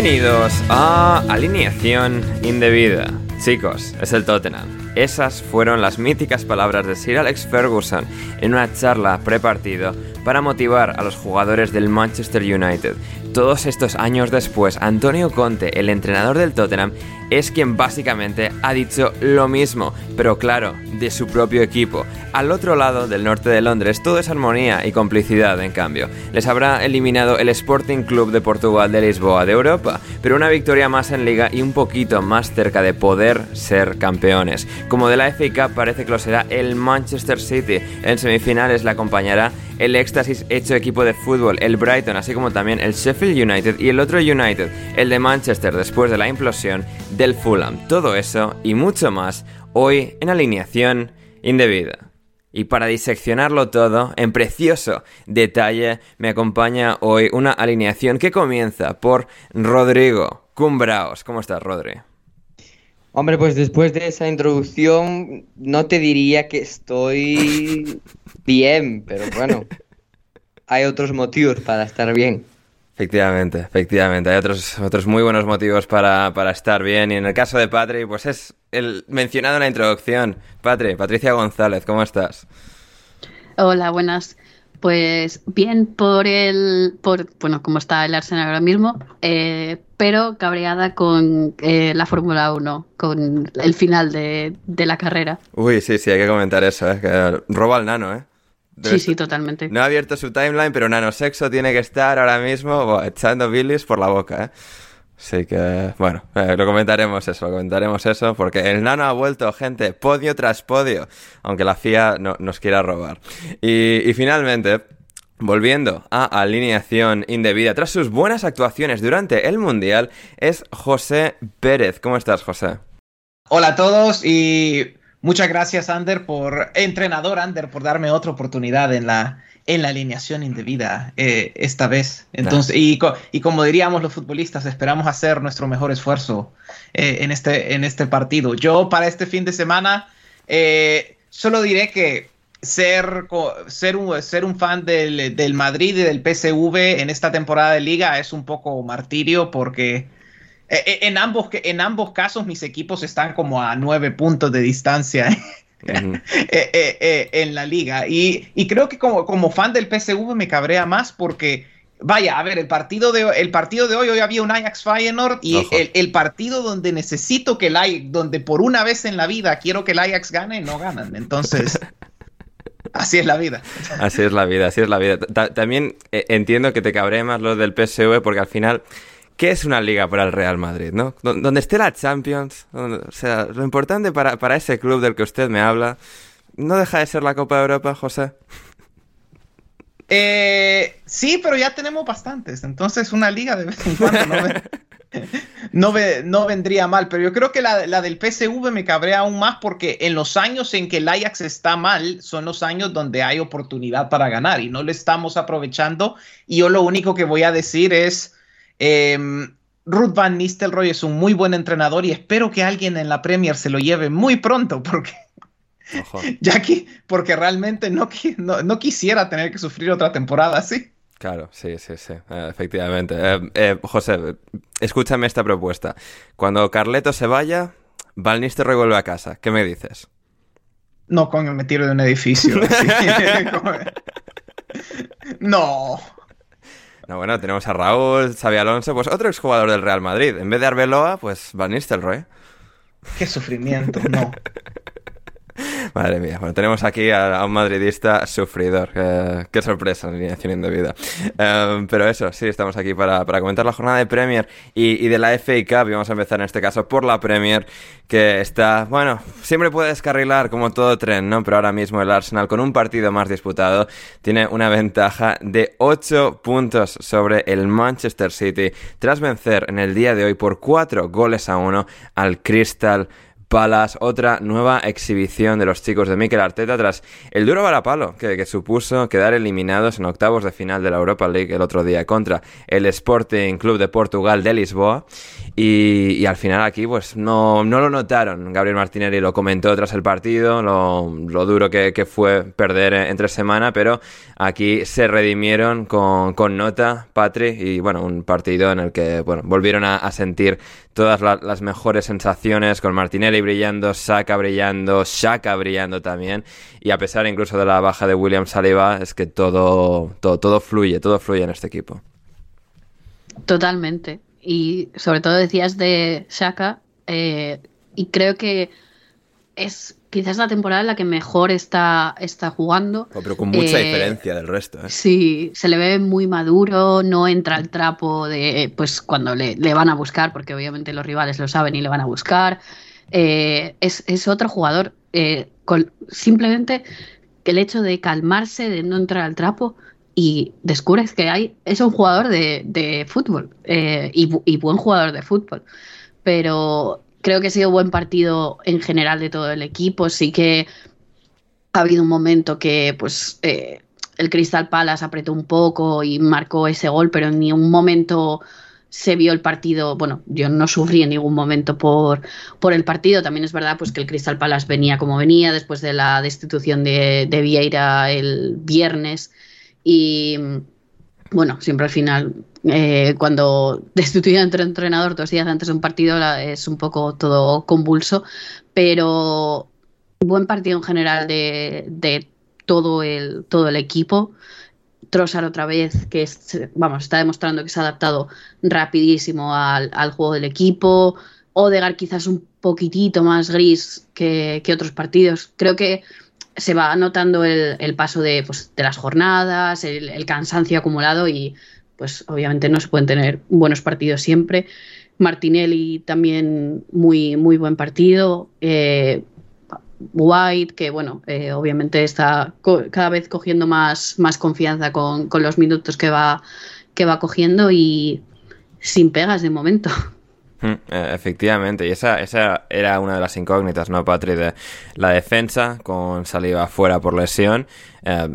Bienvenidos a Alineación Indebida. Chicos, es el Tottenham. Esas fueron las míticas palabras de Sir Alex Ferguson en una charla prepartido para motivar a los jugadores del Manchester United. Todos estos años después, Antonio Conte, el entrenador del Tottenham, es quien básicamente ha dicho lo mismo, pero claro, de su propio equipo. Al otro lado del norte de Londres todo es armonía y complicidad, en cambio. Les habrá eliminado el Sporting Club de Portugal de Lisboa de Europa, pero una victoria más en liga y un poquito más cerca de poder ser campeones. Como de la FA Cup parece que lo será el Manchester City. En semifinales la acompañará el éxtasis hecho equipo de fútbol, el Brighton, así como también el Sheffield United y el otro United, el de Manchester después de la implosión del Fulham. Todo eso y mucho más hoy en alineación indebida. Y para diseccionarlo todo, en precioso detalle, me acompaña hoy una alineación que comienza por Rodrigo Cumbraos. ¿Cómo estás, Rodri? Hombre, pues después de esa introducción no te diría que estoy bien, pero bueno, hay otros motivos para estar bien. Efectivamente, efectivamente. Hay otros, otros muy buenos motivos para, estar bien. Y en el caso de Patri, pues es el mencionado en la introducción. Patri, Patricia González, ¿cómo estás? Hola, buenas. Pues bien por el, por, bueno, como está el Arsenal ahora mismo, eh, pero cabreada con eh, la Fórmula 1, con el final de, de, la carrera. Uy, sí, sí, hay que comentar eso, ¿eh? que roba al nano, ¿eh? sí, sí, totalmente. No ha abierto su timeline, pero Nanosexo tiene que estar ahora mismo echando Billys por la boca, ¿eh? Así que, bueno, eh, lo comentaremos eso, lo comentaremos eso, porque el nano ha vuelto, gente, podio tras podio, aunque la FIA no, nos quiera robar. Y, y finalmente, Volviendo a alineación indebida, tras sus buenas actuaciones durante el Mundial, es José Pérez. ¿Cómo estás, José? Hola a todos y Muchas gracias, Ander, por entrenador Ander, por darme otra oportunidad en la, en la alineación indebida eh, esta vez. Entonces, y, y, como diríamos los futbolistas, esperamos hacer nuestro mejor esfuerzo eh, en, este, en este partido. Yo para este fin de semana eh, solo diré que ser, ser, un, ser un fan del, del Madrid y del PSV en esta temporada de liga es un poco martirio porque eh, eh, en, ambos, en ambos casos mis equipos están como a nueve puntos de distancia en la liga. Y, creo que como, como, fan del PSV me cabrea más porque, vaya, a ver, el partido de, el partido de hoy, hoy había un Ajax Feyenoord y el, partido donde necesito que el Ajax, donde por una vez en la vida quiero que el Ajax gane, no ganan. Entonces... Así es la vida. Así es la vida, así es la vida. también entiendo que te cabree más lo del PSV porque al final ¿Qué es una liga para el Real Madrid, no? Donde esté la Champions, o sea, lo importante para, para, ese club del que usted me habla, ¿no deja de ser la Copa de Europa, José? Eh, sí, pero ya tenemos bastantes, entonces una liga de vez en cuando no, no, vendría mal, pero yo creo que la, la, del PSV me cabrea aún más porque en los años en que el Ajax está mal son los años donde hay oportunidad para ganar y no le estamos aprovechando y yo lo único que voy a decir es Em, Ruth Van Nistelrooy es un muy buen entrenador y espero que alguien en la Premier se lo lleve muy pronto porque ya que porque realmente no, no, quisiera tener que sufrir otra temporada así. Claro, sí, sí, sí, eh, efectivamente. Eh, eh, José, escúchame esta propuesta. Cuando Carleto se vaya, Van Nistelrooy vuelve a casa. ¿Qué me dices? No, coño, me tiro de un edificio. no. No, bueno, tenemos a Raúl, Xavi Alonso, pues otro exjugador del Real Madrid. En vez de Arbeloa, pues Van Nistelrooy. Qué sufrimiento, no. Madre mía, bueno, tenemos aquí a, un madridista sufridor. qué sorpresa, alineación indebida. Um, pero eso, sí, estamos aquí para, comentar la jornada de Premier y, de la FA Cup. Y vamos a empezar en este caso por la Premier, que está, bueno, siempre puede descarrilar como todo tren, ¿no? Pero ahora mismo el Arsenal, con un partido más disputado, tiene una ventaja de 8 puntos sobre el Manchester City, tras vencer en el día de hoy por 4 goles a 1 al Crystal Palas, otra nueva exhibición de los chicos de Mikel Arteta tras el duro varapalo que, que, supuso quedar eliminados en octavos de final de la Europa League el otro día contra el Sporting Club de Portugal de Lisboa. Y, al final aquí pues no, no, lo notaron. Gabriel Martinelli lo comentó tras el partido, lo, duro que, fue perder entre semana, pero aquí se redimieron con, con nota, Patri, y bueno, un partido en el que bueno, volvieron a, sentir todas la, las mejores sensaciones con Martinelli brillando, Saka brillando, Shaka brillando también. Y a pesar incluso de la baja de William Saliba, es que todo, todo, todo fluye, todo fluye en este equipo. Totalmente. Y sobre todo decías de Shaka, eh, y creo que es quizás la temporada en la que mejor está, está jugando. Oh, pero con mucha eh, diferencia del resto. ¿eh? Sí, se le ve muy maduro, no entra el trapo de pues cuando le, le, van a buscar, porque obviamente los rivales lo saben y le van a buscar. Eh, es, es, otro jugador. Eh, con, simplemente el hecho de calmarse, de no entrar al trapo y descubres que hay, es un jugador de, fútbol eh, y, y buen jugador de fútbol. Pero creo que ha sido buen partido en general de todo el equipo. Sí que ha habido un momento que pues eh, el Crystal Palace apretó un poco y marcó ese gol, pero en ningún momento se vio el partido, bueno, yo no sufrí en ningún momento por, por el partido, también es verdad pues que el Crystal Palace venía como venía después de la destitución de, de Vieira el viernes y bueno, siempre al final, eh, cuando destituyen entre entrenador dos días antes de un partido es un poco todo convulso, pero buen partido en general de, de todo, el, todo el equipo. Trossard otra vez, que es, vamos, está demostrando que se ha adaptado rapidísimo al, al juego del equipo. Odegar quizás un poquitito más gris que, que otros partidos. Creo que se va notando el, el paso de, pues, de, las jornadas, el, cansancio acumulado y pues obviamente no se pueden tener buenos partidos siempre. Martinelli también muy, muy buen partido. Eh, White, que bueno, eh, obviamente está cada vez cogiendo más, más confianza con, con, los minutos que va, que va cogiendo y sin pegas de momento. Mm, efectivamente, y esa, esa era una de las incógnitas, ¿no, Patri? De la defensa, con salida fuera por lesión. Eh,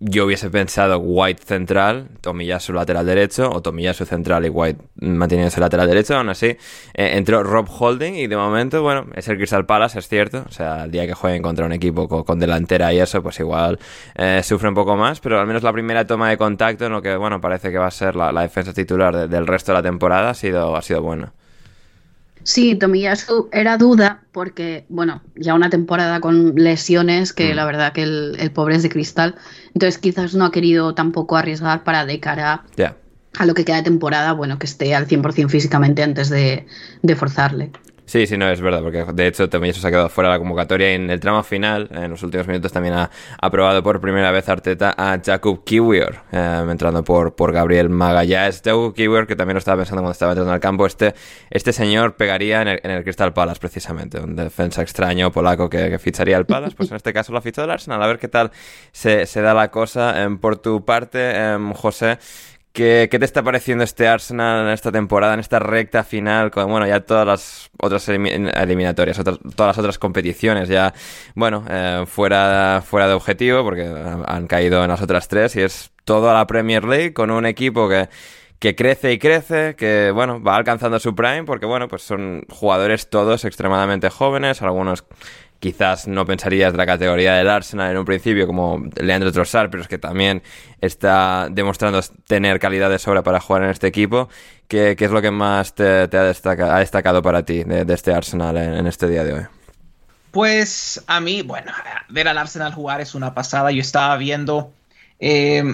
yo hubiese pensado White central, Tomiyasu lateral derecho, o Tomiyasu central y White manteniéndose lateral derecho. Aún así, eh, entró Rob Holding y de momento, bueno, es el Crystal Palace, es cierto. O sea, el día que jueguen contra un equipo con, delantera y eso, pues igual eh, sufre un poco más, pero al menos la primera toma de contacto en lo que, bueno, parece que va a ser la, defensa titular de, del resto de la temporada ha sido, ha sido buena. Sí, Tomiyasu era duda porque, bueno, ya una temporada con lesiones que mm. la verdad que el, el, pobre es de cristal. Entonces quizás no ha querido tampoco arriesgar para de cara yeah. a lo que queda de temporada, bueno, que esté al 100% físicamente antes de, de forzarle. Sí, sí, no, es verdad, porque de hecho también se ha quedado fuera de la convocatoria y en el tramo final, en los últimos minutos, también ha aprobado por primera vez Arteta a Jakub Kiwior, eh, entrando por, por Gabriel Magallanes. Jakub Kiwior, que también lo estaba pensando cuando estaba entrando al campo, este, este señor pegaría en el, en el Crystal Palace, precisamente, un defensa extraño polaco que, que ficharía el Palace, pues en este caso lo ha fichado el Arsenal, a ver qué tal se, se da la cosa. Eh, por tu parte, eh, José, ¿Qué, ¿Qué, te está pareciendo este Arsenal en esta temporada, en esta recta final, con bueno, ya todas las otras eliminatorias, otras, todas las otras competiciones ya, bueno, eh, fuera, fuera de objetivo, porque han caído en las otras tres, y es todo a la Premier League con un equipo que, que crece y crece, que bueno, va alcanzando su prime, porque bueno, pues son jugadores todos extremadamente jóvenes, algunos quizás no pensarías de la categoría del Arsenal en un principio como Leandro Trossard, pero es que también está demostrando tener calidad de sobra para jugar en este equipo. ¿Qué, es lo que más te, ha, destaca, ha, destacado para ti de, este Arsenal en, este día de hoy? Pues a mí, bueno, ver al Arsenal jugar es una pasada. Yo estaba viendo eh,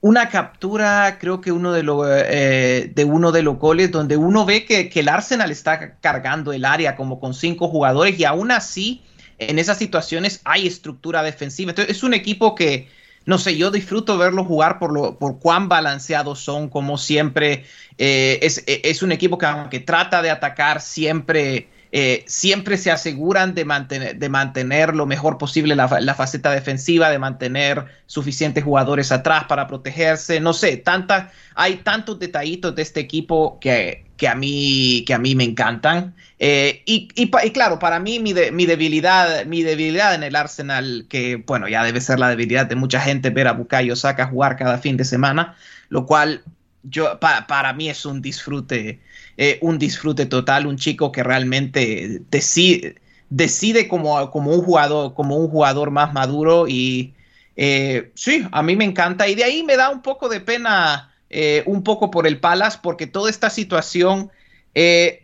una captura, creo que uno de, lo, eh, de uno de los goles, donde uno ve que el Arsenal está cargando el área como con cinco jugadores y aún así en esas situaciones hay estructura defensiva. Entonces, es un equipo que, no sé, yo disfruto verlo jugar por, lo, por cuán balanceados son, como siempre. Eh, es, es, un equipo que, aunque trata de atacar, siempre eh, siempre se aseguran de mantener, de mantener lo mejor posible la, faceta defensiva, de mantener suficientes jugadores atrás para protegerse. No sé, tanta, hay tantos detallitos de este equipo que, que, a, mí, que a mí me encantan. Eh, y, claro, para mí mi, mi, debilidad, mi debilidad en el Arsenal, que bueno, ya debe ser la debilidad de mucha gente ver a Bukayo Saka jugar cada fin de semana, lo cual yo, para mí es un disfrute eh, un disfrute total, un chico que realmente decide, decide como, como, un jugador, como un jugador más maduro y eh, sí, a mí me encanta y de ahí me da un poco de pena, eh, un poco por el Palace, porque toda esta situación,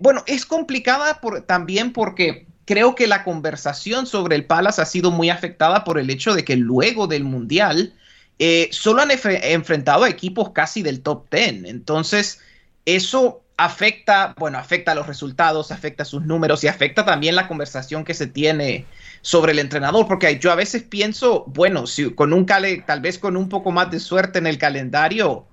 bueno, es complicada también porque creo que la conversación sobre el Palace ha sido muy afectada por el hecho de que luego del Mundial solo han enfrentado a equipos casi del top 10. Entonces, eso afecta, bueno, afecta a los resultados, afecta a sus números y afecta también la conversación que se tiene sobre el entrenador, porque yo a veces pienso, bueno, con un tal vez con un poco más de suerte en el calendario,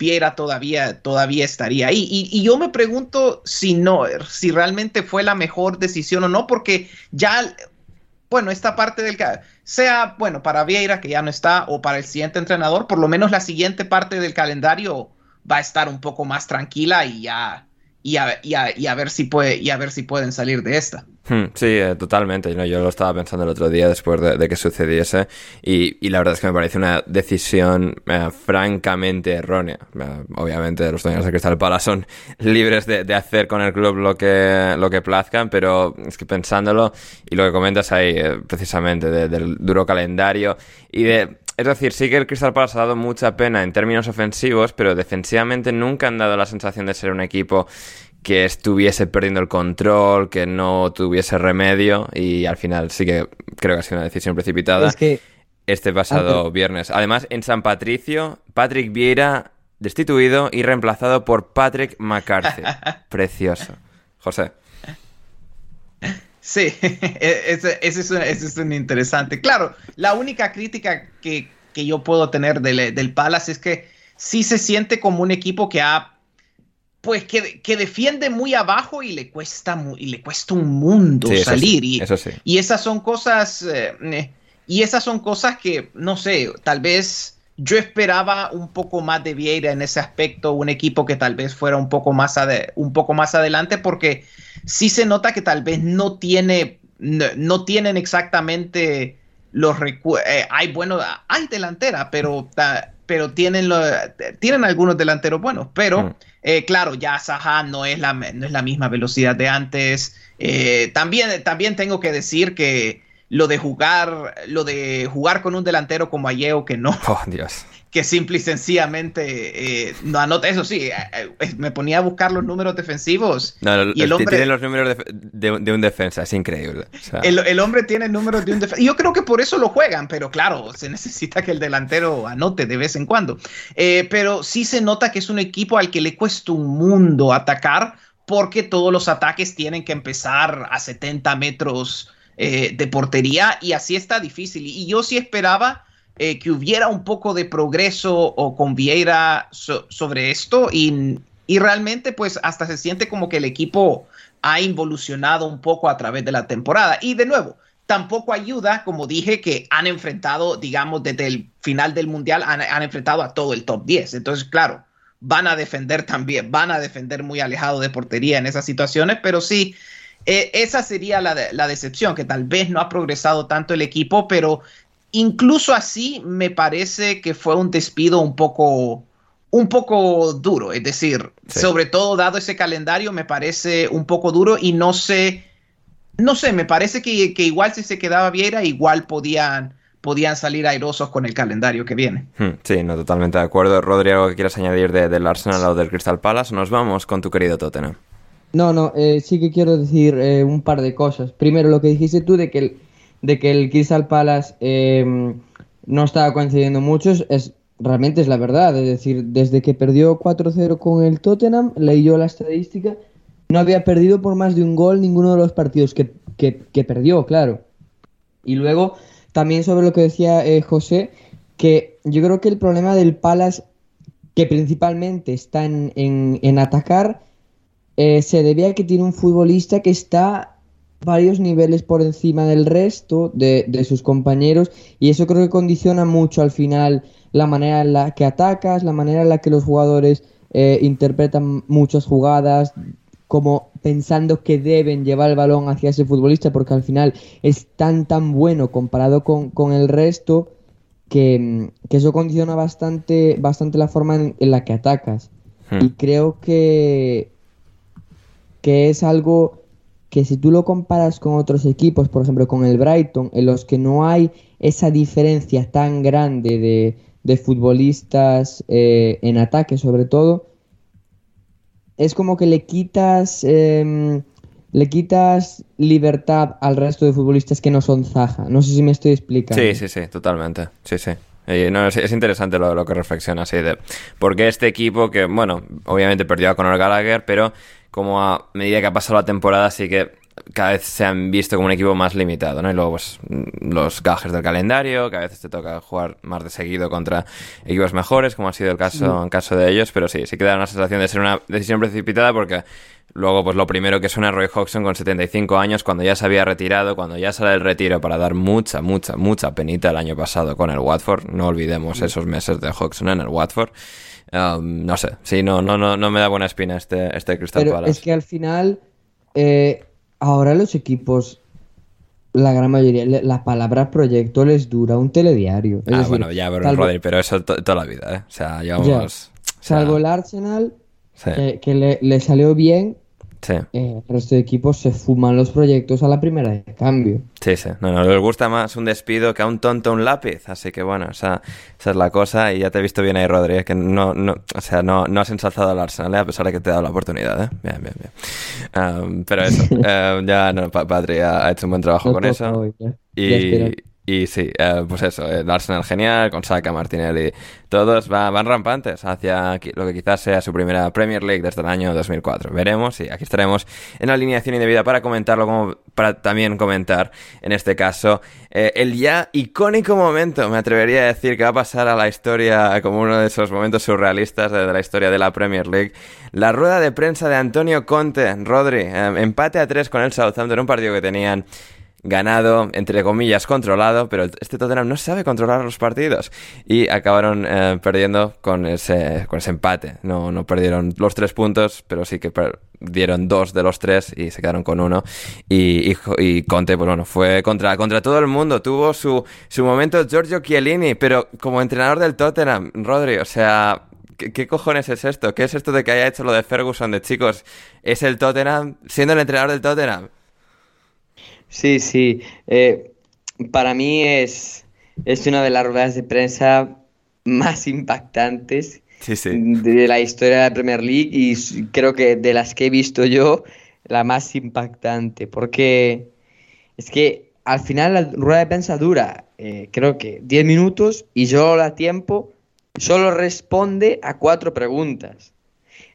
Viera todavía, todavía estaría ahí. Y, yo me pregunto si no, si realmente fue la mejor decisión o no, porque ya, bueno, esta parte del sea, bueno, para Vieira, que ya no está, o para el siguiente entrenador, por lo menos la siguiente parte del calendario va a estar un poco más tranquila y ya y a, y y a, ver si puede y a ver si pueden salir de esta. Hmm, sí, eh, totalmente. yo lo estaba pensando el otro día después de, que sucediese y, la verdad es que me parece una decisión eh, francamente errónea. Eh, obviamente los dueños de Cristal Palace son libres de, hacer con el club lo que, lo que plazcan, pero es que pensándolo y lo que comentas ahí precisamente del duro calendario y de es decir, sí que el Crystal Palace ha dado mucha pena en términos ofensivos, pero defensivamente nunca han dado la sensación de ser un equipo que estuviese perdiendo el control, que no tuviese remedio y al final sí que creo que ha sido una decisión precipitada. Es que... Este pasado viernes. Además, en San Patricio, Patrick Vieira destituido y reemplazado por Patrick McCarthy. Precioso. José. Sí, e-, ese, es un, interesante. Claro, la única crítica que, yo puedo tener del, del, Palace es que sí se siente como un equipo que ha, pues que, que defiende muy abajo y le cuesta, y le cuesta un mundo salir. y, y, esas son cosas, eh, y esas son cosas que, no sé, tal vez yo esperaba un poco más de Vieira en ese aspecto, un equipo que tal vez fuera un poco más, un poco más adelante, porque sí se nota que tal vez no tiene, no, tienen exactamente los recursos. Eh, hay bueno, hay delantera, pero, pero tienen, lo, tienen algunos delanteros buenos, pero mm. eh, claro, ya Saha no es la, no es la misma velocidad de antes. Eh, también, también tengo que decir que lo de jugar, lo de jugar con un delantero como Ayeo que no. Oh, Dios. Que simple y sencillamente eh, no anota. Eso sí, eh, eh, me ponía a buscar los números defensivos. No, y el hombre tiene los números de, un defensa, es increíble. el, hombre tiene números de un defensa. Y yo creo que por eso lo juegan, pero claro, se necesita que el delantero anote de vez en cuando. pero sí se nota que es un equipo al que le cuesta un mundo atacar porque todos los ataques tienen que empezar a 70 metros eh, de portería y así está difícil. Y yo sí esperaba eh, que hubiera un poco de progreso o con Vieira sobre esto y, realmente pues hasta se siente como que el equipo ha involucionado un poco a través de la temporada. Y de nuevo, tampoco ayuda, como dije, que han enfrentado, digamos, desde el final del Mundial, han, han, enfrentado a todo el top 10. Entonces, claro, van a defender también, van a defender muy alejado de portería en esas situaciones, pero sí, eh, esa sería la, la, decepción, que tal vez no ha progresado tanto el equipo, pero incluso así me parece que fue un despido un poco, un poco duro. Es decir, sobre todo dado ese calendario, me parece un poco duro y no sé, no sé, me parece que, que igual si se quedaba Vieira, igual podían podían salir airosos con el calendario que viene. Hmm, sí, no, totalmente de acuerdo. Rodrigo, ¿qué quieres añadir del Arsenal o del Crystal Palace? Nos vamos con tu querido Tottenham. No, no, eh, sí que quiero decir eh, un par de cosas. Primero, lo que dijiste tú de que el, de que el Crystal Palace eh, no estaba coincidiendo muchos, es, realmente es la verdad. Es decir, desde que perdió 4-0 con el Tottenham, leí yo la estadística, no había perdido por más de un gol ninguno de los partidos que, que, perdió, claro. Y luego, también sobre lo que decía José, que yo creo que el problema del Palace, que principalmente está en, en atacar, eh, se debe a que tiene un futbolista que está varios niveles por encima del resto de, de, sus compañeros y eso creo que condiciona mucho al final la manera en la que atacas, la manera en la que los jugadores eh, interpretan muchas jugadas como pensando que deben llevar el balón hacia ese futbolista porque al final es tan tan bueno comparado con, con el resto que, que, eso condiciona bastante, bastante la forma en, en la que atacas. Hmm. Y creo que, que es algo que si tú lo comparas con otros equipos, por ejemplo con el Brighton, en los que no hay esa diferencia tan grande de, de futbolistas eh, en ataque sobre todo, es como que le quitas, eh, le quitas libertad al resto de futbolistas que no son Zaha. No sé si me estoy explicando. Sí, sí, sí, totalmente. Sí, sí. No, es, es, interesante lo, lo que reflexiona así de porque este equipo que, bueno, obviamente perdió a Conor Gallagher, pero como a medida que ha pasado la temporada sí que cada vez se han visto como un equipo más limitado, ¿no? Y luego, pues, los gajes del calendario, que a veces te toca jugar más de seguido contra equipos mejores, como ha sido el caso en caso de ellos, pero sí, sí que da una sensación de ser una decisión precipitada porque luego, pues, lo primero que suena Roy Hodgson con 75 años, cuando ya se había retirado, cuando ya sale el retiro para dar mucha, mucha, mucha penita el año pasado con el Watford, no olvidemos esos meses de Hodgson en el Watford. Um, no sé, sí, no, no, no, no me da buena espina este, este Crystal Pero Palace. Es que al final, eh, ahora los equipos, la gran mayoría, la palabra proyecto les dura un telediario. Es ah, decir, bueno, ya, pero, salvo, Rodri, pero eso to toda la vida, ¿eh? O sea, llevamos... ya, o sea, salvo el Arsenal, sí, que, que le, le salió bien, sí. eh, el resto de equipos se fuman los proyectos a la primera de cambio. Sí, sí. No, no, les gusta más un despido que a un tonto un lápiz. Así que bueno, esa, esa es la cosa. Y ya te he visto bien ahí, Rodri, ¿eh? que no, no, o sea, no, no has ensalzado al Arsenal, ¿eh? a pesar de que te he dado la oportunidad. ¿eh? Bien, bien, bien. Um, pero eso, eh, ya no, Pa- Patri ha hecho un buen trabajo No con eso. hoy. Y, y sí, eh, pues eso, el Arsenal genial, con Saka, Martinelli, todos va- van rampantes hacia lo que quizás sea su primera Premier League desde el año 2004. Veremos y aquí estaremos en la alineación indebida para comentarlo, como para también comentar, en este caso, eh, el ya icónico momento, me atrevería a decir, que va a pasar a la historia como uno de esos momentos surrealistas de, de la historia de la Premier League. La rueda de prensa de Antonio Conte, Rodri, eh, empate a tres con el Southampton, un partido que tenían ganado, entre comillas, controlado, pero este Tottenham no sabe controlar los partidos y acabaron eh, perdiendo con ese, con ese empate. No, no perdieron los tres puntos, pero sí que perdieron dos de los tres y se quedaron con uno. Y, y, y Conte, pues bueno, fue contra, contra todo el mundo. Tuvo su, su momento Giorgio Chiellini, pero como entrenador del Tottenham, Rodri, o sea, ¿Qué, ¿Qué, cojones es esto? ¿Qué es esto de que haya hecho lo de Ferguson de chicos? ¿Es el Tottenham siendo el entrenador del Tottenham? Sí, sí. Eh, para mí es, es una de las ruedas de prensa más impactantes sí, sí. de la historia de la Premier League y creo que de las que he visto yo, la más impactante. Porque es que al final la rueda de prensa dura, eh, creo que 10 minutos y solo da tiempo, solo responde a cuatro preguntas.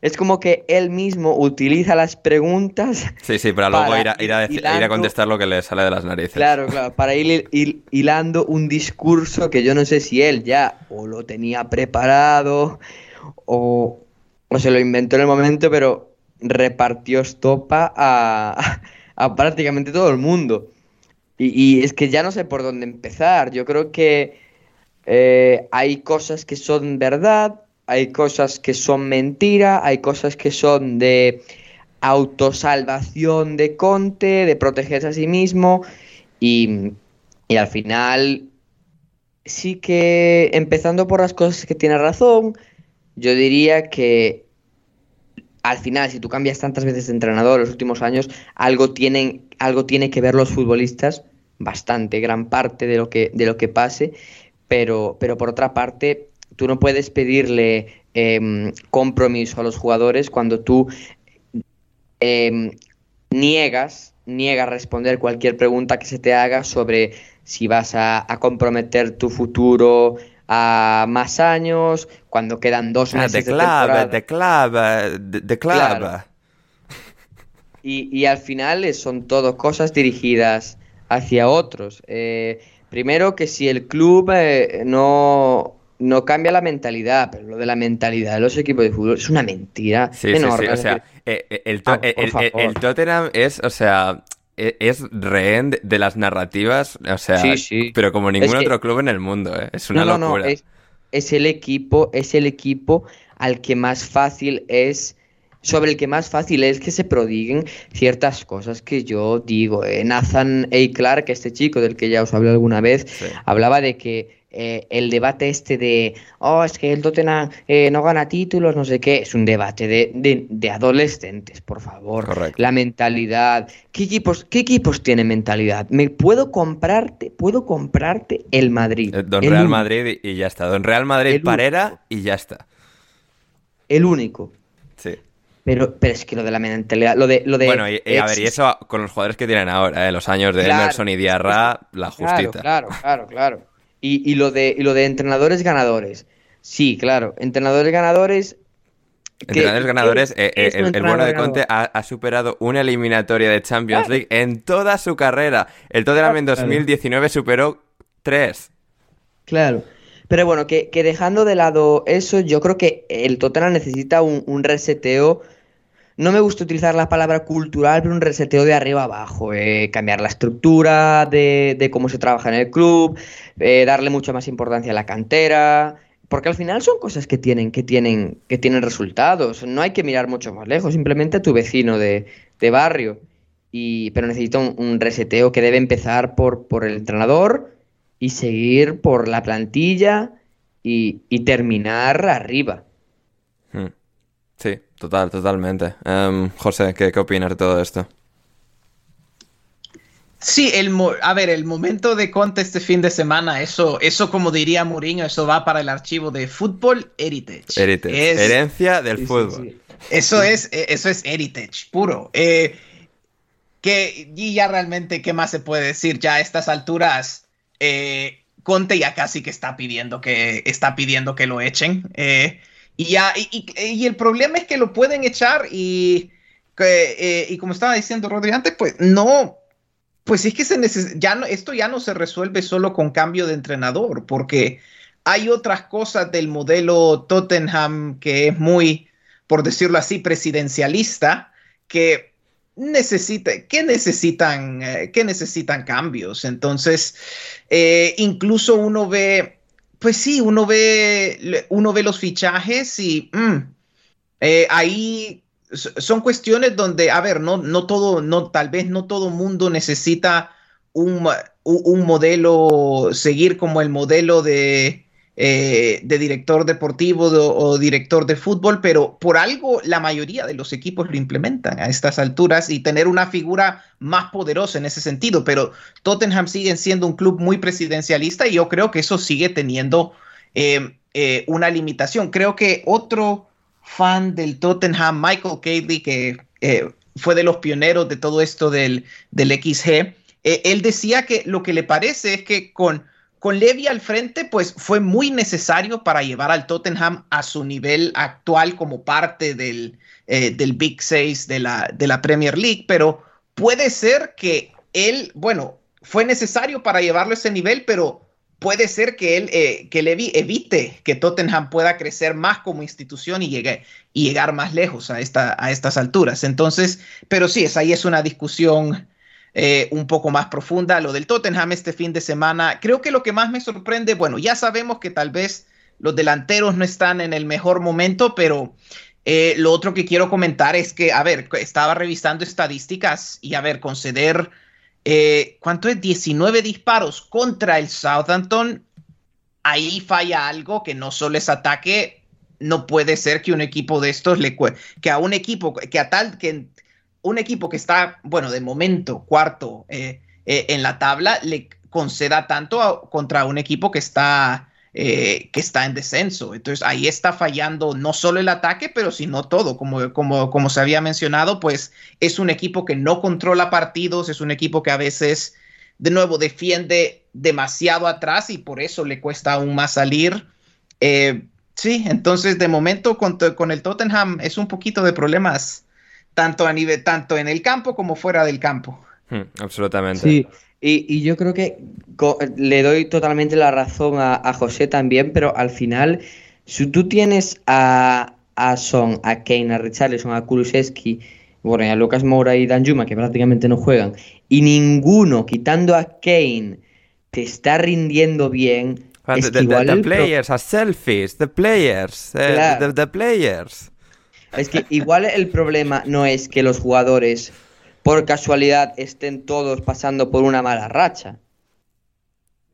Es como que él mismo utiliza las preguntas. Sí, sí, para luego ir a, ir, a decir, hilando, ir a, contestar lo que le sale de las narices. Claro, claro, para ir, ir, hilando un discurso que yo no sé si él ya o lo tenía preparado o, o se lo inventó en el momento, pero repartió estopa a, a prácticamente todo el mundo. Y, y, es que ya no sé por dónde empezar. Yo creo que eh, hay cosas que son verdad, hay cosas que son mentira, hay cosas que son de autosalvación de Conte, de protegerse a sí mismo y, y, al final sí que empezando por las cosas que tiene razón, yo diría que al final si tú cambias tantas veces de entrenador en los últimos años, algo tienen algo tiene que ver los futbolistas, bastante gran parte de lo que de lo que pase, pero pero por otra parte tú no puedes pedirle eh, compromiso a los jugadores cuando tú eh, niegas, niegas responder cualquier pregunta que se te haga sobre si vas a, a comprometer tu futuro a más años, cuando quedan dos meses ah, de, de club, de club, de, de club. Claro. Y, y, al final son todo cosas dirigidas hacia otros. Eh, primero que si el club eh, no, no cambia la mentalidad, pero lo de la mentalidad de los equipos de fútbol es una mentira sí, enorme. Sí, sí. O sea, eh, el, to ah, el, el, el, Tottenham es, o sea, e, es rehén de las narrativas, o sea, pero como ningún otro club en el mundo, ¿eh? es una locura. es, el equipo, es el equipo al que más fácil es sobre el que más fácil es que se prodiguen ciertas cosas que yo digo. Eh, Nathan A. Clark, este chico del que ya os hablé alguna vez, hablaba de que eh, el debate este de, oh, es que el Tottenham eh, no gana títulos, no sé qué, es un debate de, adolescentes, por favor. La mentalidad. ¿Qué equipos, ¿Qué equipos tienen mentalidad? ¿Me puedo comprarte, puedo comprarte el Madrid? Eh, Don Real Madrid y ya está. Don Real Madrid Parera y ya está. El único. Sí. Pero, pero es que lo de la mentalidad, lo de... Lo de bueno, y, a ver, y eso con los jugadores que tienen ahora, los años de Emerson y Diarra, la justita. Claro, claro, claro. Y, lo de, lo de entrenadores ganadores. Sí, claro. Entrenadores ganadores. Entrenadores ganadores, eh, eh, el, bueno de Conte ha, superado una eliminatoria de Champions League en toda su carrera. El Tottenham en 2019 superó tres. Claro. Pero bueno, que, dejando de lado eso, yo creo que el Tottenham necesita un, un reseteo no me gusta utilizar la palabra cultural, pero un reseteo de arriba abajo. Eh, cambiar la estructura de, cómo se trabaja en el club, eh, darle mucha más importancia a la cantera. Porque al final son cosas que tienen, que tienen, que tienen resultados. No hay que mirar mucho más lejos, simplemente a tu vecino de, barrio. Y, pero necesito un, reseteo que debe empezar por, por el entrenador y seguir por la plantilla y, terminar arriba. Hmm. Sí, total, totalmente. Em, José, ¿qué, ¿qué opinas de todo esto? Sí, el a ver, el momento de Conte este fin de semana, eso, eso como diría Mourinho, eso va para el archivo de Football Heritage. Heritage. Herencia del fútbol. Eso es, e, eso es heritage, puro. Eh, que, y ya realmente, ¿qué más se puede decir? Ya a estas alturas, eh, Conte ya casi que está pidiendo que, está pidiendo que lo echen. Eh, y, ya, y, el problema es que lo pueden echar y, eh, y como estaba diciendo Rodri antes, pues no, pues es que se ya no, esto ya no se resuelve solo con cambio de entrenador, porque hay otras cosas del modelo Tottenham que es muy, por decirlo así, presidencialista, que necesita, que necesitan, eh, que necesitan cambios. Entonces, eh, incluso uno ve pues sí, uno ve, uno ve los fichajes y mm, eh, ahí son cuestiones donde, a ver, no, no todo, no, tal vez no todo mundo necesita un, un modelo, seguir como el modelo de, eh, de director deportivo o director de fútbol, pero por algo la mayoría de los equipos lo implementan a estas alturas y tener una figura más poderosa en ese sentido. Pero Tottenham sigue siendo un club muy presidencialista y yo creo que eso sigue teniendo eh, eh, una limitación. Creo que otro fan del Tottenham, Michael Cayley, que fue de los pioneros de todo esto del, del XG, él decía que lo que le parece es que con con Levy al frente, pues fue muy necesario para llevar al Tottenham a su nivel actual como parte del, eh, del Big Six de la, de la Premier League, pero puede ser que él, bueno, fue necesario para llevarlo a ese nivel, pero puede ser que él, eh, que Levy evite que Tottenham pueda crecer más como institución y, llegue, y llegar más lejos a, esta, a estas alturas. Entonces, pero sí, es, ahí es una discusión eh, un poco más profunda. Lo del Tottenham este fin de semana, creo que lo que más me sorprende, bueno, ya sabemos que tal vez los delanteros no están en el mejor momento, pero eh, lo otro que quiero comentar es que, a ver, estaba revisando estadísticas y, a ver, conceder, eh, ¿cuánto es? 19 disparos contra el Southampton. Ahí falla algo que no solo es ataque, no puede ser que un equipo de estos le que a un equipo que a tal que un equipo que está, bueno, de momento cuarto eh, eh, en la tabla, le conceda tanto contra un equipo que está, eh, que está en descenso. Entonces ahí está fallando no solo el ataque, pero sino todo. Como, como, como se había mencionado, pues es un equipo que no controla partidos, es un equipo que a veces, de nuevo, defiende demasiado atrás y por eso le cuesta aún más salir. sí, entonces de momento con, con el Tottenham es un poquito de problemas tanto a nivel, tanto en el campo como fuera del campo. Hmm, absolutamente. Sí, y, yo creo que le doy totalmente la razón a, José también, pero al final, si tú tienes a, a Son, a Kane, a Richarlison, a Kulusevski bueno, y a Lucas Moura y Dan Juma, que prácticamente no juegan, y ninguno, quitando a Kane, te está rindiendo bien. Es the, que the- igual the el pro- players, a selfies, the players, eh, Claro. the, the players. Es que igual el problema no es que los jugadores por casualidad estén todos pasando por una mala racha.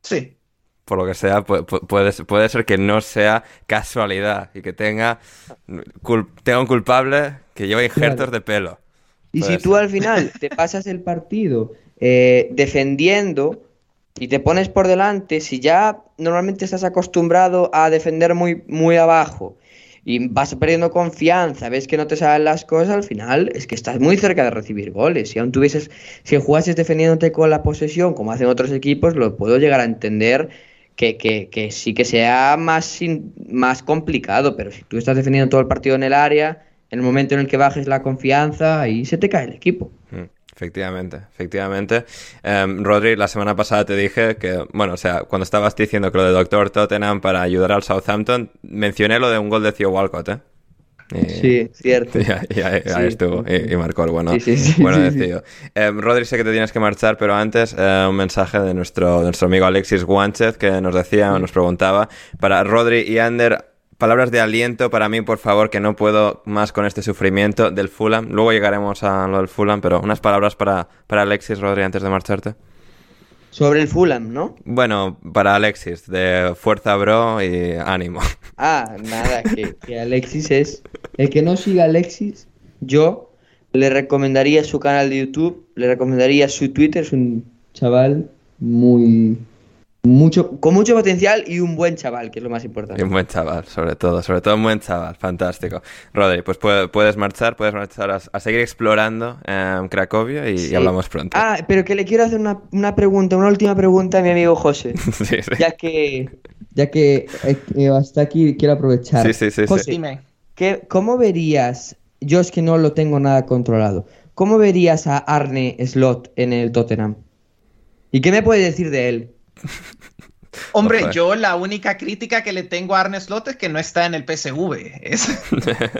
Sí. Por lo que sea, pu- pu- puede, puede ser que no sea casualidad y que tenga, cul- tenga un culpable que lleva injertos Claro. de pelo. Y Puede si tú al final te pasas el partido eh, defendiendo y te pones por delante, si ya normalmente estás acostumbrado a defender muy, muy abajo y vas perdiendo confianza, ves que no te salen las cosas, al final es que estás muy cerca de recibir goles. Si aún tuvieses, si jugases defendiéndote con la posesión, como hacen otros equipos, lo puedo llegar a entender que, que- que sí que sea más, más complicado, pero si tú estás defendiendo todo el partido en el área, en el momento en el que bajes la confianza, ahí se te cae el equipo. Mm, Efectivamente, efectivamente. Em, Rodri, la semana pasada te dije que, bueno, o sea, cuando estabas diciendo que lo de Doctor Tottenham para ayudar al Southampton, mencioné lo de un gol de Theo Walcott, ¿eh? Y- Sí, cierto. Y ahí, y ahí- estuvo, y, marcó el bueno, Sí, sí, sí, bueno sí, de sí. Theo. Em, Rodri, sé que te tienes que marchar, pero antes eh, un mensaje de nuestro, nuestro amigo Alexis Guanchez que nos decía, nos preguntaba, para Rodri y Ander, palabras de aliento para mí, por favor, que no puedo más con este sufrimiento del Fulham. Luego llegaremos a lo del Fulham, pero unas palabras para, para Alexis, Rodri, antes de marcharte. Sobre el Fulham, ¿no? Bueno, para Alexis, de fuerza, bro, y ánimo. Ah, nada, que, que Alexis es. El que no siga a Alexis, yo le recomendaría su canal de YouTube, le recomendaría su Twitter, es un chaval muy. Mucho con mucho potencial y un buen chaval, que es lo más Y importante. un buen chaval, sobre todo, sobre todo un buen chaval, fantástico. Rodri, pues puede- puedes marchar, puedes marchar a, a seguir explorando em, Cracovia y, hablamos pronto. Ah, pero que le quiero hacer una, una pregunta, una última pregunta a mi amigo José. sí, sí. Ya que. Ya que eh, eh, hasta aquí quiero aprovechar. Sí, sí, sí, sí. José, Dime. ¿Qué- ¿Cómo verías, yo es que no lo tengo nada controlado, ¿cómo verías a Arne Slot en el Tottenham? ¿Y qué me puedes decir de él? Hombre, yo la única crítica que le tengo a Arne Slot es que no está en el PSV. Es-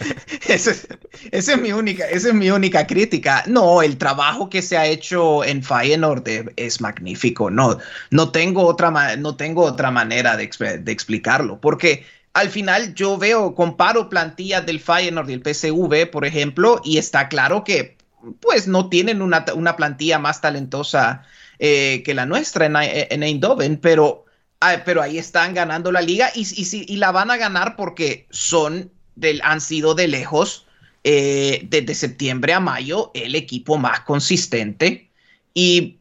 esa es, esa es mi única, esa es mi única crítica. No, el trabajo que se ha hecho en Feyenoord eh, es magnífico. No, no tengo otra, no tengo otra manera de explicarlo, porque al final yo veo, comparo plantillas del Feyenoord y el PSV, por ejemplo, y está claro que pues no tienen una, una plantilla más talentosa eh, que la nuestra en, en Eindhoven, pero Ah, pero ahí están ganando la liga y, y, y la van a ganar porque son del, han sido de lejos eh, desde septiembre a mayo el equipo más consistente. Y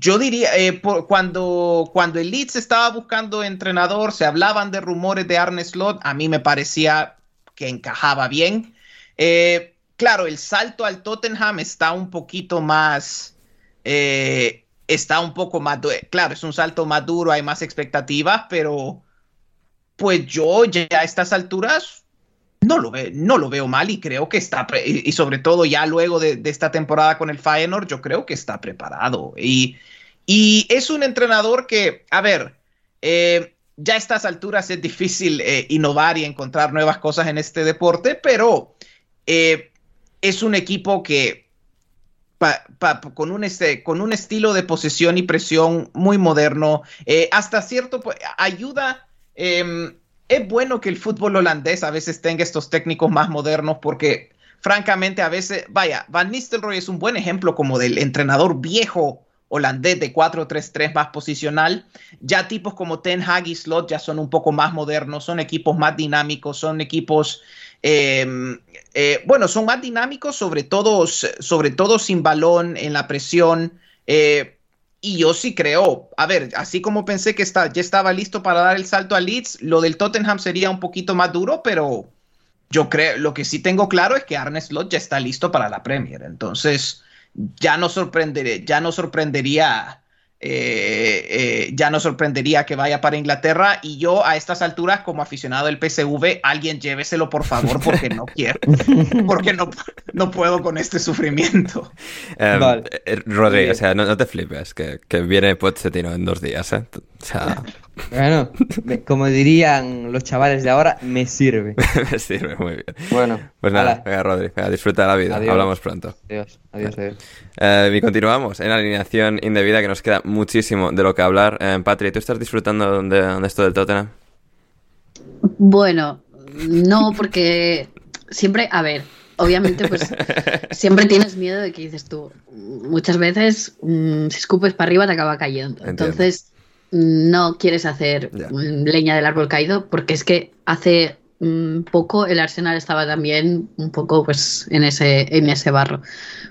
yo diría eh, por- cuando cuando el Leeds estaba buscando entrenador se hablaban de rumores de Arne Slot a mí me parecía que encajaba bien. Eh, claro el salto al Tottenham está un poquito más eh, está un poco más, claro, es un salto más duro, hay más expectativas, pero pues yo ya a estas alturas no lo, ve, no lo veo mal y creo que está, y, y sobre todo ya luego de, esta temporada con el Feyenoord, yo creo que está preparado. Y, y es un entrenador que, a ver, eh, ya a estas alturas es difícil eh, innovar y encontrar nuevas cosas en este deporte, pero es un equipo que pa- pa- con, un este, con un estilo de posesión y presión muy moderno, eh, hasta cierto ayuda. eh, es bueno que el fútbol holandés a veces tenga estos técnicos más modernos porque, francamente, a veces, vaya, Van Nistelrooy es un buen ejemplo como del entrenador viejo holandés de 4-3-3 más posicional. Ya tipos como Ten Hag y Slot ya son un poco más modernos, son equipos más dinámicos, son equipos eh, eh, bueno, son más dinámicos, sobre todo, sobre todo sin balón, en la presión. eh, y yo sí creo, a ver, así como pensé que está, ya estaba listo para dar el salto a Leeds, lo del Tottenham sería un poquito más duro, pero yo creo, lo que sí tengo claro es que Arne Slot ya está listo para la Premier. Entonces, ya no sorprenderé, ya no sorprendería. Eh, eh, ya no sorprendería que vaya para Inglaterra y yo a estas alturas como aficionado del PSV alguien lléveselo por favor porque no quiero porque no, no puedo con este sufrimiento Em, Vale. eh, Rodri, o sea, no, no te flipes, que, que viene Pochettino en dos días, ¿eh? Bueno, como dirían los chavales de ahora, me sirve. me sirve, muy bien. Bueno, pues nada, venga, Rodri, venga, disfruta de la vida. Hablamos pronto. Adiós, adiós, adiós. Eh, y continuamos en la alineación indebida, que nos queda muchísimo de lo que hablar. Eh, Patri, ¿tú estás disfrutando de, esto del Tottenham? Bueno, no, porque siempre, a ver, obviamente, pues siempre tienes miedo de que dices tú, muchas veces, mm, si escupes para arriba te acaba cayendo. Entonces, no quieres hacer leña del árbol caído porque es que hace mm, poco el Arsenal estaba también un poco pues en ese, en ese barro.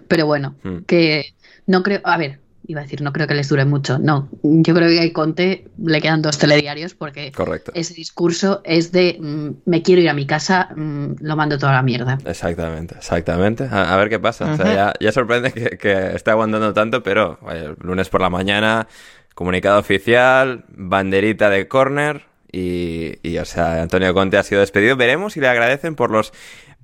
Pero bueno, hmm. que no creo, a ver, iba a decir, no creo que les dure mucho. No, yo creo que a Conte le quedan dos telediarios porque ese discurso es de mm, me quiero ir a mi casa, mm, lo mando toda la mierda. Exactamente, exactamente. A, ver qué pasa. ya, sorprende que, que, esté aguantando tanto, pero el lunes por la mañana comunicado oficial, banderita de corner y, y, o sea, Antonio Conte ha sido despedido. Veremos si le agradecen por los,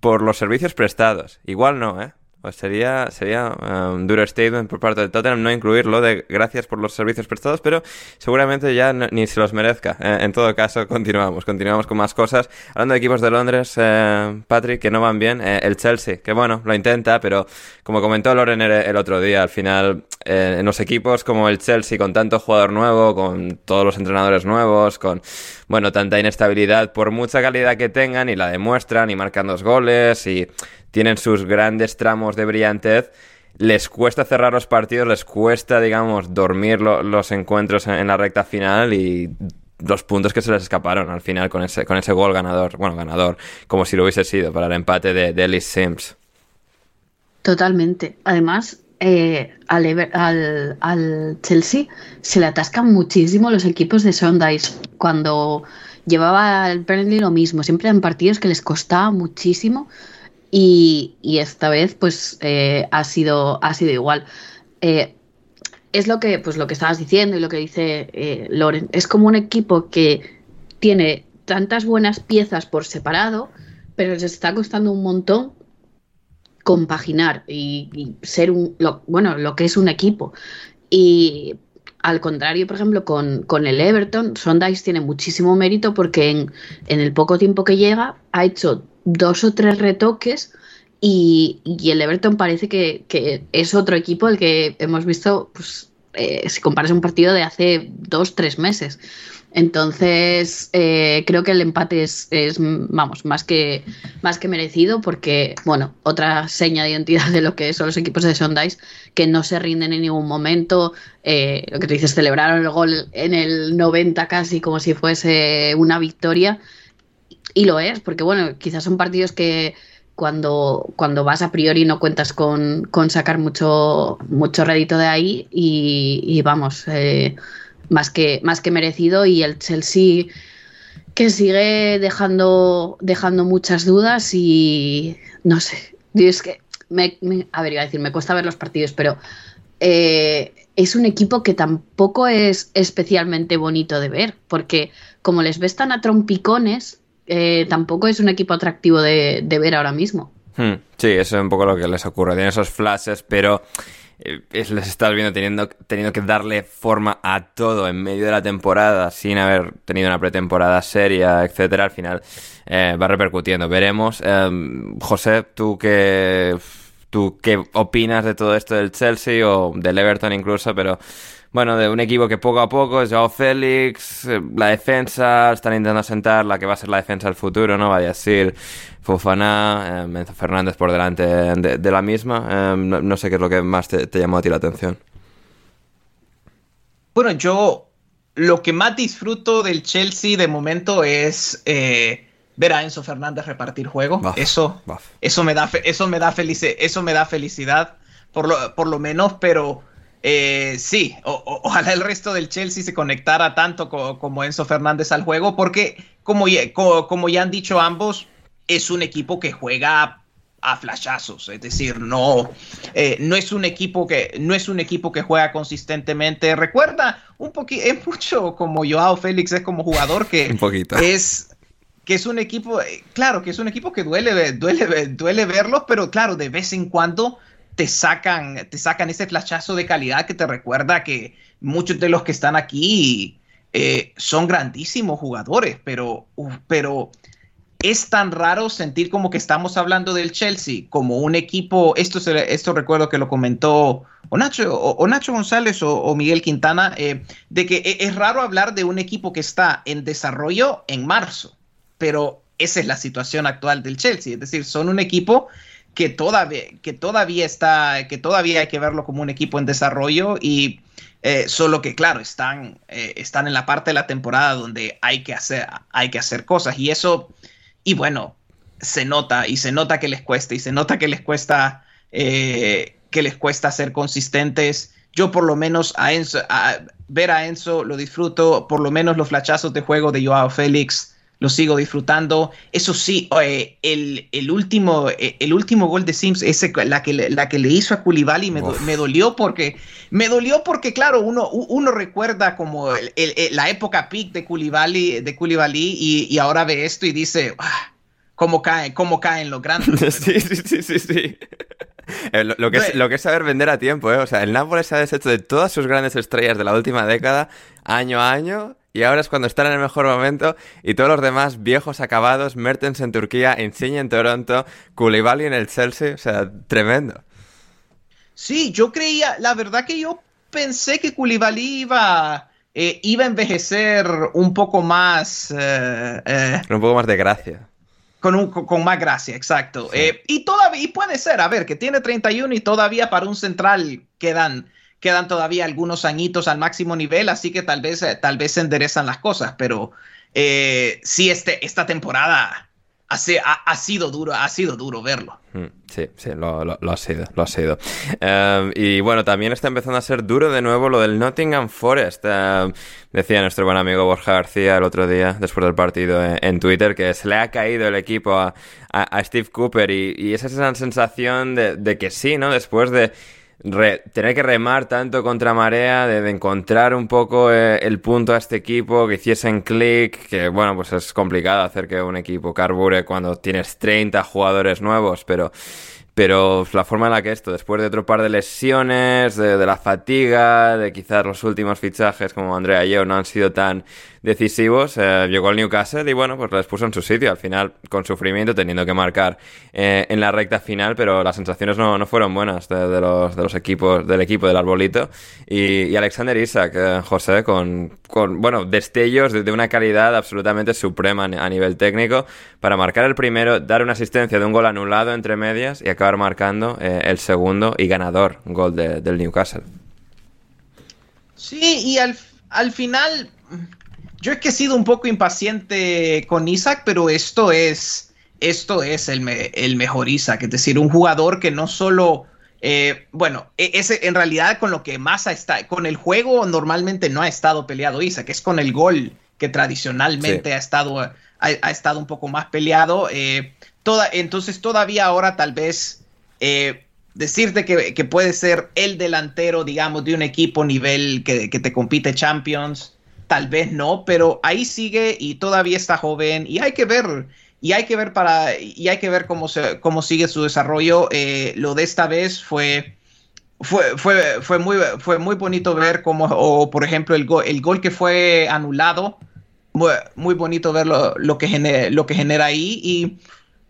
por los servicios prestados. Igual no, ¿eh? Pues sería, sería eh, un duro statement por parte de Tottenham no incluirlo de gracias por los servicios prestados, pero seguramente ya ni se los merezca. Eh, en todo caso, continuamos, continuamos con más cosas. Hablando de equipos de Londres, eh, Patrick, que no van bien, el Chelsea, que bueno, lo intenta, pero como comentó Loren el otro día, al final, en los equipos como el Chelsea, con tanto jugador nuevo, con todos los entrenadores nuevos, con, bueno, tanta inestabilidad, por mucha calidad que tengan y la demuestran y marcan dos goles y tienen sus grandes tramos de brillantez, les cuesta cerrar los partidos, les cuesta, digamos, dormir los encuentros en, la recta final y los puntos que se les escaparon al final con ese, con ese gol ganador, bueno, ganador, como si lo hubiese sido para el empate de, de Ellis Sims. Totalmente. Además, eh, al, Chelsea se le atascan muchísimo los equipos de Sondice cuando llevaba el Burnley lo mismo. Siempre en partidos que les costaba muchísimo y, esta vez, pues, eh, ha, sido, ha sido igual. Eh, es lo que, pues, lo que estabas diciendo y lo que dice eh, Loren. Es como un equipo que tiene tantas buenas piezas por separado, pero les está costando un montón compaginar y, ser un, bueno, lo que es un equipo. Y al contrario, por ejemplo, con, con el Everton, Sondice tiene muchísimo mérito porque en, en, el poco tiempo que llega ha hecho dos o tres retoques y, el Everton parece que, es otro equipo el que hemos visto, pues, eh, si comparas un partido de hace dos, tres meses. Entonces, eh, creo que el empate es, vamos, más que, más que merecido porque, bueno, otra seña de identidad de lo que son los equipos de Sondice, que no se rinden en ningún momento. Eh, lo que tú dices, celebraron el gol en el 90 casi como si fuese una victoria. Y lo es, porque bueno, quizás son partidos que cuando, cuando vas a priori no cuentas con, sacar mucho, mucho rédito de ahí y, vamos, eh, más, que, más que merecido y el Chelsea que sigue dejando, dejando muchas dudas y no sé, es que, me, a ver, iba a decir, me cuesta ver los partidos, pero eh, es un equipo que tampoco es especialmente bonito de ver, porque como les ves tan a trompicones, eh, tampoco es un equipo atractivo de, ver ahora mismo. Hmm, sí, eso es un poco lo que les ocurre. Tienen esos flashes, pero eh, les estás viendo teniendo, teniendo que darle forma a todo en medio de la temporada sin haber tenido una pretemporada seria, etcétera. Al final eh, va repercutiendo. Veremos. Em, José, tú qué, tú qué opinas de todo esto del Chelsea o del Everton incluso, pero bueno, de un equipo que poco a poco es Joao Félix, eh, la defensa, están intentando sentar la que va a ser la defensa del futuro, ¿no? Vaya a decir Fofana, eh, Enzo Fernández por delante de, la misma. Eh, no, sé qué es lo que más te, llamó a ti la atención. Bueno, yo lo que más disfruto del Chelsea de momento es ver a Enzo Fernández repartir juego. eso, eso me da, eso me da eso me da felicidad, por lo, por lo menos, pero eh, sí, ojalá el resto del Chelsea se conectara tanto como Enzo Fernández al juego, porque como ya, como ya han dicho ambos, es un equipo que juega a flashazos, es decir, no, eh, no es un equipo que no es un equipo que juega consistentemente. Recuerda un poquito, es mucho como Joao Félix es como jugador que es que es un equipo, eh, claro, que es un equipo que duele, duele, duele verlos, pero claro, de vez en cuando te sacan, te sacan ese flashazo de calidad que te recuerda que muchos de los que están aquí eh, son grandísimos jugadores, pero, pero es tan raro sentir como que estamos hablando del Chelsea como un equipo, esto, esto recuerdo que lo comentó o Nacho, o, Nacho González o, Miguel Quintana, eh, de que e, es raro hablar de un equipo que está en desarrollo en marzo, pero esa es la situación actual del Chelsea, es decir, son un equipo que todavía, que todavía está, que todavía hay que verlo como un equipo en desarrollo y eh, solo que claro, están, eh, están en la parte de la temporada donde hay que hacer, hay que hacer cosas y eso y bueno, se nota y se nota que les cuesta y se nota que les cuesta eh, que les cuesta ser consistentes. Yo por lo menos a Enzo, a, ver a Enzo lo disfruto, por lo menos los flachazos de juego de Joao Félix lo sigo disfrutando. Eso sí, el, último, eh, el último gol de Sims, ese, la, que, la que le hizo a Koulibaly me, me, dolió porque, me dolió porque claro, uno, uno recuerda como la época peak de Koulibaly, de Koulibaly y, y ahora ve esto y dice, ah, cómo caen, cómo caen los grandes. sí, sí, sí, sí. Eh, lo, que es, lo que es saber vender a tiempo, ¿eh? O sea, el Nápoles se ha deshecho de todas sus grandes estrellas de la última década, año a año, y ahora es cuando están en el mejor momento y todos los demás viejos acabados, Mertens en Turquía, Insigne en Toronto, Koulibaly en el Chelsea, o sea, tremendo. Sí, yo creía, la verdad que yo pensé que Koulibaly iba, eh, iba a envejecer un poco más... Eh, eh, un poco más de gracia. Con, un, con, más gracia, exacto. y todavía, y puede ser, a ver, que tiene 31 y todavía para un central quedan quedan todavía algunos añitos al máximo nivel, así que tal vez, eh, tal vez se enderezan las cosas, pero eh, sí, este, esta temporada ha, sido duro, ha sido duro verlo. Mm, sí, sí, lo, ha sido, lo ha sido. Em, y bueno, también está empezando a ser duro de nuevo lo del Nottingham Forest. Em, decía nuestro buen amigo Borja García el otro día, después del partido en, Twitter, que se le ha caído el equipo a, Steve Cooper y, esa es esa sensación de que sí, ¿no? Después de tener que remar tanto contra marea, de, encontrar un poco eh, el punto a este equipo, que hiciesen clic, que bueno, pues es complicado hacer que un equipo carbure cuando tienes 30 jugadores nuevos, pero pero la forma en la que esto, después de otro par de lesiones, de, la fatiga, de quizás los últimos fichajes como Andrea Yeo no han sido tan decisivos, eh, llegó al Newcastle y bueno, pues les puso en su sitio. Al final, con sufrimiento, teniendo que marcar eh, en la recta final, pero las sensaciones no, no fueron buenas de, los, de los equipos, del equipo del arbolito. Y, Alexander Isaac, eh, José, con, con, bueno, destellos de, una calidad absolutamente suprema a nivel técnico para marcar el primero, dar una asistencia de un gol anulado entre medias y acabar marcando el segundo y ganador gol del Newcastle. Sí, y al, al final yo es que he sido un poco impaciente con Isaac, pero esto es, esto es el, el mejor Isaac, es decir, un jugador que no solo, eh, bueno, e, es en realidad con lo que más ha estado, con el juego normalmente no ha estado peleado Isaac, es con el gol que tradicionalmente ha, estado, ha, estado un poco más peleado. Eh, toda, entonces todavía ahora tal vez... Eh, decirte que, que, puede ser el delantero, digamos, de un equipo nivel que, que te compite Champions, tal vez no, pero ahí sigue y todavía está joven y hay que ver y hay que ver para y hay que ver cómo cómo sigue su desarrollo. Eh, lo de esta vez fue fue, fue, fue, muy, fue muy bonito ver cómo, o por ejemplo, el, el gol que fue anulado, muy, bonito ver lo, que genera, lo que genera ahí y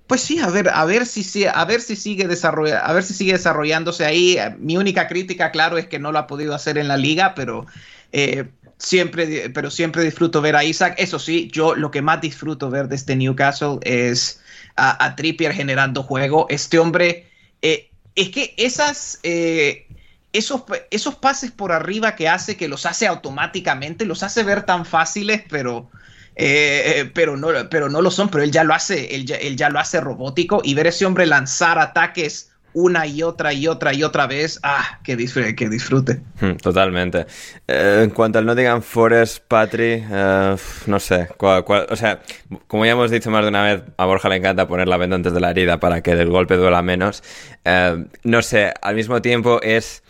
pues sí, a ver, a ver si, a ver si sigue a ver si sigue desarrollándose ahí. Mi única crítica, claro, es que no lo ha podido hacer en la liga, pero eh, siempre, pero siempre disfruto ver a Isaac. Eso sí, yo lo que más disfruto ver de este Newcastle es a, Trippier generando juego. Este hombre, eh, es que esas, eh, esos, esos pases por arriba que hace, que los hace automáticamente, los hace ver tan fáciles, pero... Eh, pero, no, pero no lo son, pero él ya lo hace, él él ya lo hace robótico y ver ese hombre lanzar ataques una y otra y otra y otra vez, ah, que disfrute. Que disfrute. Hmm, totalmente. Eh, en cuanto al Nottingham Forest, Patri, eh, no sé, o sea, como ya hemos dicho más de una vez, a Borja le encanta poner la venda antes de la herida para que el golpe duela menos. Eh, no sé, al mismo tiempo es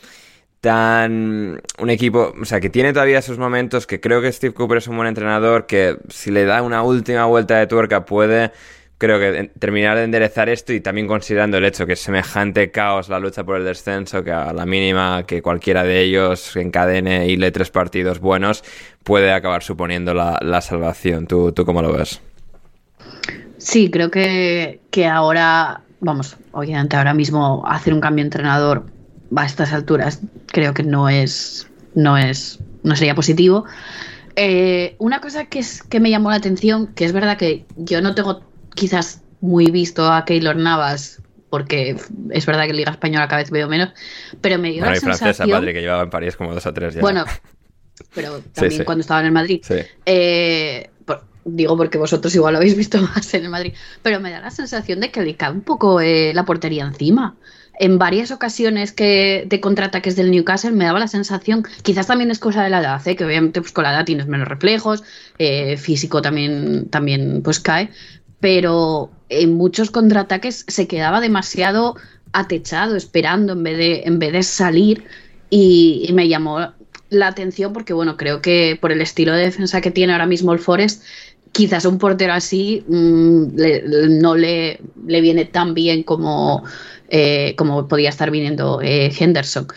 tan un equipo, o sea, que tiene todavía esos momentos que creo que Steve Cooper es un buen entrenador, que si le da una última vuelta de tuerca puede creo que terminar de enderezar esto y también considerando el hecho que es semejante caos la lucha por el descenso, que a la mínima que cualquiera de ellos encadene y lee tres partidos buenos, puede acabar suponiendo la, salvación. ¿Tú, ¿Tú cómo lo ves? Sí, creo que, que ahora, vamos, obviamente ahora mismo hacer un cambio entrenador a estas alturas creo que no es, no es, no sería positivo. Eh, una cosa que, es, que me llamó la atención, que es verdad que yo no tengo quizás muy visto a Keylor Navas, porque es verdad que Liga Española cada vez veo menos, pero me dio la sensación... francesa, padre, que llevaba en París como dos o tres ya. Bueno, pero también cuando estaba en el Madrid. Eh, digo porque vosotros igual lo habéis visto más en el Madrid, pero me da la sensación de que le cae un poco eh, la portería encima en varias ocasiones que de contraataques del Newcastle me daba la sensación, quizás también es cosa de la edad, ¿eh? que obviamente pues, con la edad tienes menos reflejos, eh, físico también, también pues cae, pero en muchos contraataques se quedaba demasiado atechado, esperando en vez de, en vez de salir y, me llamó la atención porque bueno, creo que por el estilo de defensa que tiene ahora mismo el Forest, quizás un portero así mm, no le, le, viene tan bien como, eh, como podía estar viniendo eh, Henderson.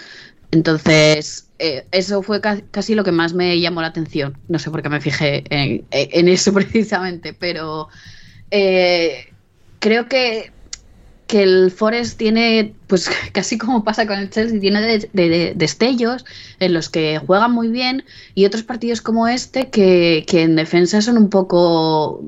Entonces, eh, eso fue casi lo que más me llamó la atención. No sé por qué me fijé en, eso precisamente, pero creo que, que, el Forest tiene, pues casi como pasa con el Chelsea, tiene de, destellos en los que juegan muy bien y otros partidos como este que, que en defensa son un poco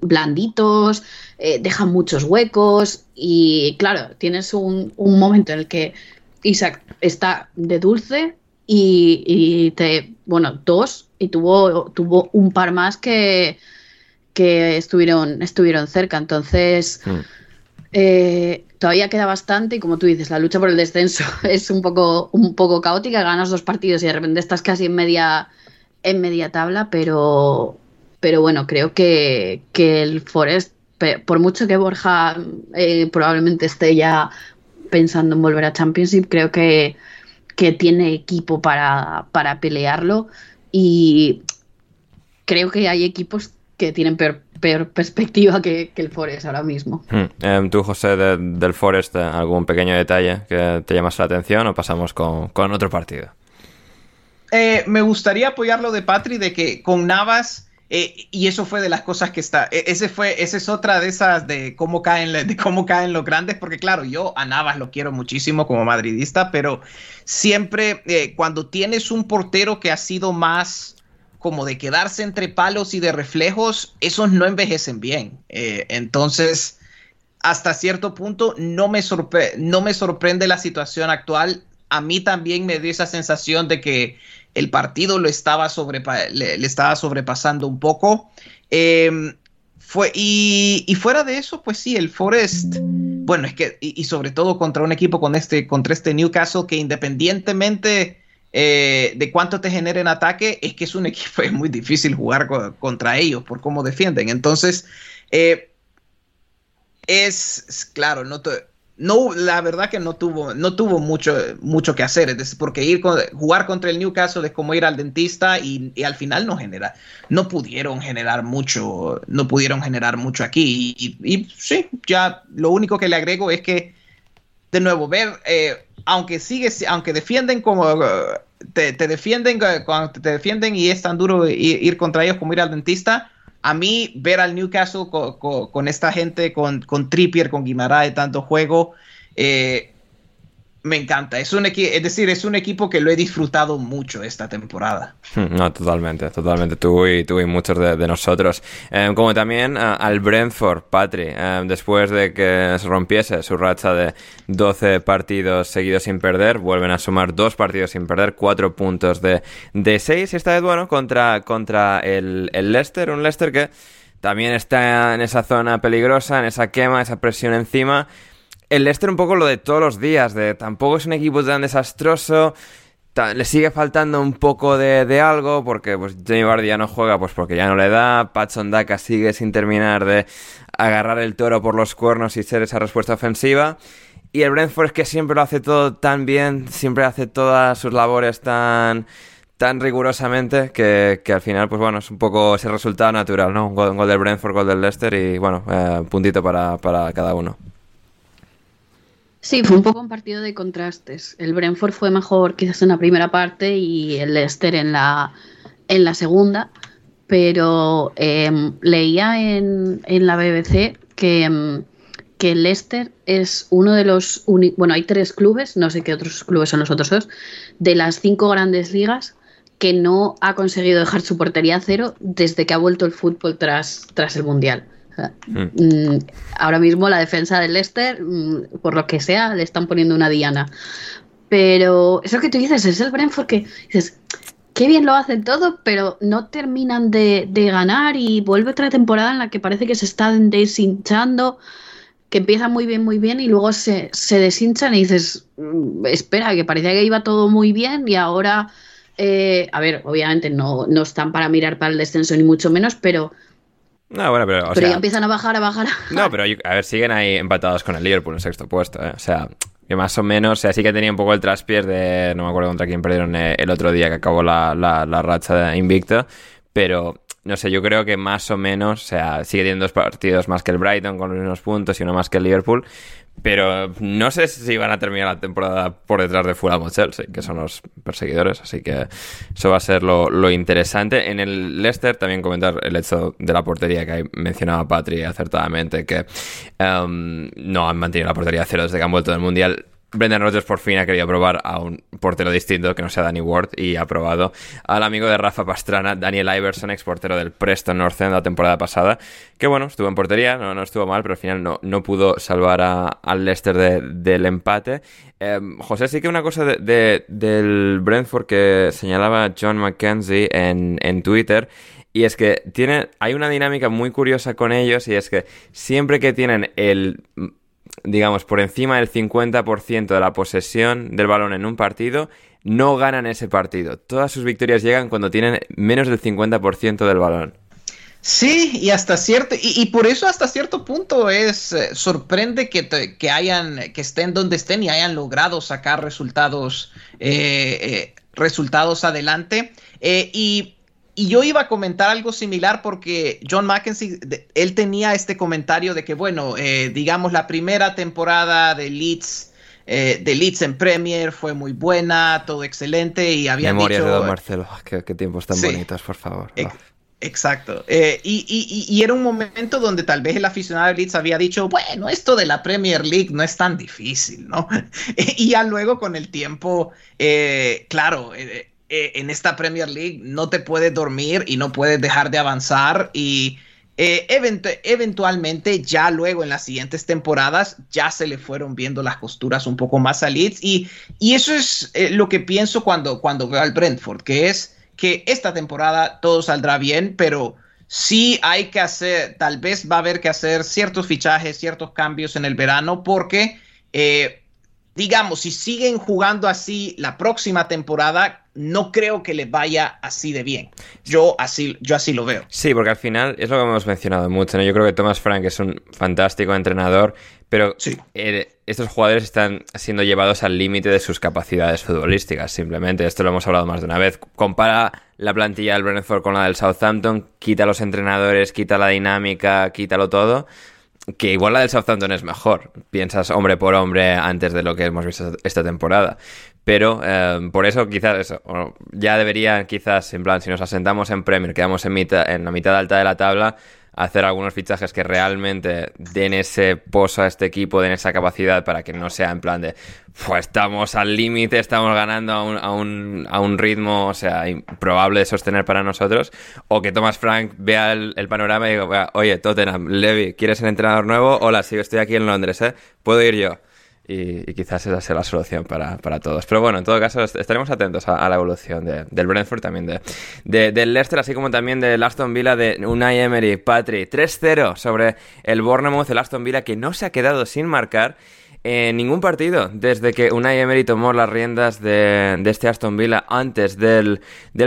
blanditos, eh, dejan muchos huecos y claro, tienes un, momento en el que Isaac está de dulce y, te, bueno, dos y tuvo, tuvo un par más que, que estuvieron, estuvieron cerca. Entonces, mm. eh, todavía queda bastante y como tú dices, la lucha por el descenso es un poco, un poco caótica, ganas dos partidos y de repente estás casi en media, en media tabla, pero, pero bueno, creo que, el Forest, por mucho que Borja eh, probablemente esté ya pensando en volver a Championship, creo que, tiene equipo para, pelearlo y creo que hay equipos que tienen peor, perspectiva que, el Forest ahora mismo. Hmm. Em, ¿Tú, José, del Forest, eh, algún pequeño detalle que te llamas la atención o pasamos con, otro partido? Eh, me gustaría apoyar lo de Patri de que con Navas eh, y eso fue de las cosas que está, e, ese fue, esa es otra de esas de cómo caen, de cómo caen los grandes, porque claro, yo a Navas lo quiero muchísimo como madridista, pero siempre eh, cuando tienes un portero que ha sido más como de quedarse entre palos y de reflejos, esos no envejecen bien. Eh, entonces, hasta cierto punto, no me, no me sorprende la situación actual. A mí también me dio esa sensación de que el partido lo estaba le, estaba sobrepasando un poco. Em, fue, y, fuera de eso, pues sí, el Forest, bueno, es que, y, sobre todo contra un equipo con este, contra este Newcastle, que independientemente eh, de cuánto te generen ataque, es que es un equipo, es muy difícil jugar contra ellos por cómo defienden. Entonces, eh, es, claro, no no, la verdad que no tuvo, no tuvo mucho, mucho que hacer, porque ir jugar contra el Newcastle es como ir al dentista y, al final no genera, no pudieron generar mucho, no pudieron generar mucho aquí y, sí, ya lo único que le agrego es que de nuevo ver, eh, aunque sigue, aunque defienden como te, defienden cuando te defienden y es tan duro ir contra ellos como ir al dentista a mí ver al Newcastle con, esta gente, con, con Trippier, con Guimaraes, tanto juego, eh, me encanta. Es un es decir, es un equipo que lo he disfrutado mucho esta temporada. No, totalmente, totalmente. Tú y, tú y muchos de, nosotros. Em, como también eh, al Brentford, Patri, em, después de que se rompiese su racha de 12 partidos seguidos sin perder, vuelven a sumar dos partidos sin perder, cuatro puntos de, de 6. Esta vez, bueno, contra, contra el, el Leicester, un Leicester que también está en esa zona peligrosa, en esa quema, esa presión encima el Leicester un poco lo de todos los días, de tampoco es un equipo tan desastroso, le sigue faltando un poco de, algo, porque pues Jamie Vardy ya no juega, pues porque ya no le da, Patson Daka sigue sin terminar de agarrar el toro por los cuernos y ser esa respuesta ofensiva. Y el Brentford es que siempre lo hace todo tan bien, siempre hace todas sus labores tan tan rigurosamente que, al final, pues bueno, es un poco ese resultado natural, ¿no? Un gol, del Brentford, gol del Leicester y bueno, eh, puntito para, para cada uno. Sí, fue un poco un partido de contrastes. El Brentford fue mejor quizás en la primera parte y el Leicester en la, en la segunda, pero em, leía en, en, la BBC que, em, que el Leicester es uno de los... Bueno, hay tres clubes, no sé qué otros clubes son los otros dos, de las cinco grandes ligas que no ha conseguido dejar su portería a cero desde que ha vuelto el fútbol tras, tras el Mundial. Hmm. Mm, ahora mismo la defensa del Leicester, mm, por lo que sea, le están poniendo una diana. Pero eso que tú dices es el Brentford que dices, qué bien lo hacen todo, pero no terminan de, ganar y vuelve otra temporada en la que parece que se están deshinchando, que empieza muy bien, muy bien y luego se, se deshinchan y dices, mm, espera, que parecía que iba todo muy bien y ahora, eh, a ver, obviamente no, no están para mirar para el descenso ni mucho menos, pero no, bueno, pero. pero ya empiezan a bajar, a bajar. No, pero a ver, siguen ahí empatados con el Liverpool en sexto puesto, ¿eh? O sea, que más o menos, o sea, sí que tenía un poco el traspiés de. No me acuerdo contra quién perdieron eh, el otro día que acabó la, la, la racha de invicto, pero no sé, yo creo que más o menos, o sea, sigue teniendo dos partidos más que el Brighton con mismos puntos y uno más que el Liverpool, pero no sé si van a terminar la temporada por detrás de Fulham o Chelsea, que son los perseguidores, así que eso va a ser lo, interesante. En el Leicester también comentar el hecho de la portería que mencionaba Patri acertadamente, que um, no han mantenido la portería cero desde que han vuelto del Mundial. Brendan Rodgers por fin ha querido probar a un portero distinto que no sea Danny Ward y ha probado al amigo de Rafa Pastrana, Daniel Iverson, ex portero del Preston North End la temporada pasada, que bueno, estuvo en portería, no, no estuvo mal, pero al final no, no pudo salvar al Leicester del empate. Em, José, sí que una cosa del Brentford que señalaba John McKenzie en, en Twitter y es que tiene, hay una dinámica muy curiosa con ellos y es que siempre que tienen el digamos, por encima del 50% de la posesión del balón en un partido, no ganan ese partido. Todas sus victorias llegan cuando tienen menos del 50% del balón. Sí, y hasta cierto, y, por eso hasta cierto punto es eh, sorprende que, que, hayan, que estén donde estén y hayan logrado sacar resultados, eh, eh, resultados adelante. y y yo iba a comentar algo similar porque John Mackenzie, él tenía este comentario de que, bueno, eh, digamos, la primera temporada de Leeds, eh, de Leeds en Premier fue muy buena, todo excelente y había Memorias de Don Marcelo, qué, tiempos tan bonitos, por favor. Exacto. Eh, y, era un momento donde tal vez el aficionado de Leeds había dicho, bueno, esto de la Premier League no es tan difícil, ¿no? y ya luego con el tiempo, claro, eh, en esta Premier League no te puedes dormir y no puedes dejar de avanzar y eh, eventualmente ya luego en las siguientes temporadas ya se le fueron viendo las costuras un poco más a Leeds y, y eso es eh, lo que pienso cuando, cuando veo al Brentford, que es que esta temporada todo saldrá bien, pero sí hay que hacer, tal vez va a haber que hacer ciertos fichajes, ciertos cambios en el verano porque digamos, si siguen jugando así la próxima temporada, no creo que les vaya así de bien. Yo así, yo así lo veo. Sí, porque al final es lo que hemos mencionado mucho. ¿no? Yo creo que Thomas Frank es un fantástico entrenador, pero eh, estos jugadores están siendo llevados al límite de sus capacidades futbolísticas. Simplemente, esto lo hemos hablado más de una vez. Compara la plantilla del Brentford con la del Southampton, quita los entrenadores, quita la dinámica, quítalo todo que igual la del Southampton es mejor. Piensas hombre por hombre antes de lo que hemos visto esta temporada. Pero eh, por eso quizás eso, ya debería quizás, en plan, si nos asentamos en Premier, quedamos en, mitad, en la mitad alta de la tabla, hacer algunos fichajes que realmente den ese pozo a este equipo, den esa capacidad para que no sea en plan de, pues estamos al límite, estamos ganando a un, a, un, a un, ritmo, o sea, improbable de sostener para nosotros, o que Thomas Frank vea el, panorama y diga, oye, Tottenham, Levy, ¿quieres ser entrenador nuevo? Hola, sí, estoy aquí en Londres, ¿eh? ¿Puedo ir yo? Y, quizás esa sea la solución para, todos. Pero bueno, en todo caso, estaremos atentos a, la evolución del Brentford, también de, del Leicester, así como también del Aston Villa de Unai Emery, Patri. 3-0 sobre el Bournemouth, el Aston Villa que no se ha quedado sin marcar en ningún partido desde que Unai Emery tomó las riendas de, este Aston Villa antes del,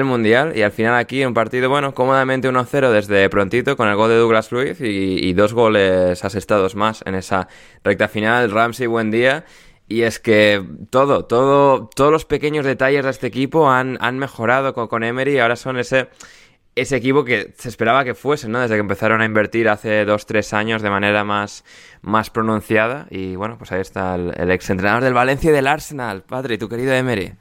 Mundial y al final aquí un partido, bueno, cómodamente 1-0 desde prontito con el gol de Douglas Luiz y, dos goles asestados más en esa recta final. Ramsey, buen día. Y es que todo, todo, todos los pequeños detalles de este equipo han, han mejorado con, con Emery y ahora son ese, ese equipo que se esperaba que fuese, ¿no? Desde que empezaron a invertir hace dos, tres años de manera más, más pronunciada. Y bueno, pues ahí está el, el exentrenador del Valencia y del Arsenal, padre, tu querido Emery.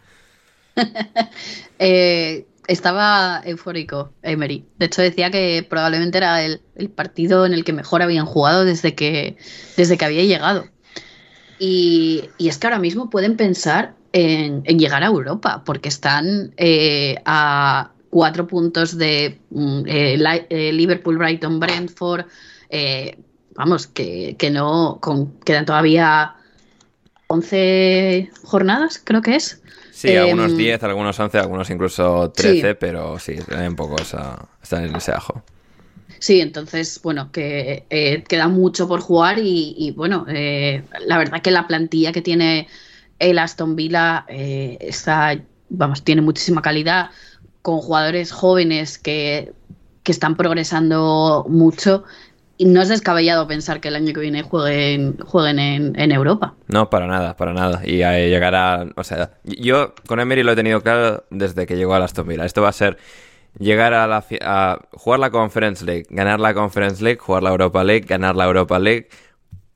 eh, estaba eufórico Emery. De hecho, decía que probablemente era el, el, partido en el que mejor habían jugado desde que, desde que había llegado. Y, y es que ahora mismo pueden pensar en, en llegar a Europa, porque están eh, a cuatro puntos de eh, eh, Liverpool, Brighton, Brentford. Eh, vamos, que, que no. Con, quedan todavía 11 jornadas, creo que es. Sí, algunos 10, algunos 11, algunos incluso 13, sí. pero sí, un poco esa, están en ese ajo. Sí, entonces, bueno, que eh, queda mucho por jugar y, y bueno, eh, la verdad que la plantilla que tiene el Aston Villa está, vamos, tiene muchísima calidad con jugadores jóvenes que, que están progresando mucho y no es descabellado pensar que el año que viene jueguen, jueguen en, en, Europa. No, para nada, para nada. Y llegará, o sea, yo con Emery lo he tenido claro desde que llegó a Aston Villa. Esto va a ser llegar a, la, a jugar la Conference League, ganar la Conference League, jugar la Europa League, ganar la Europa League,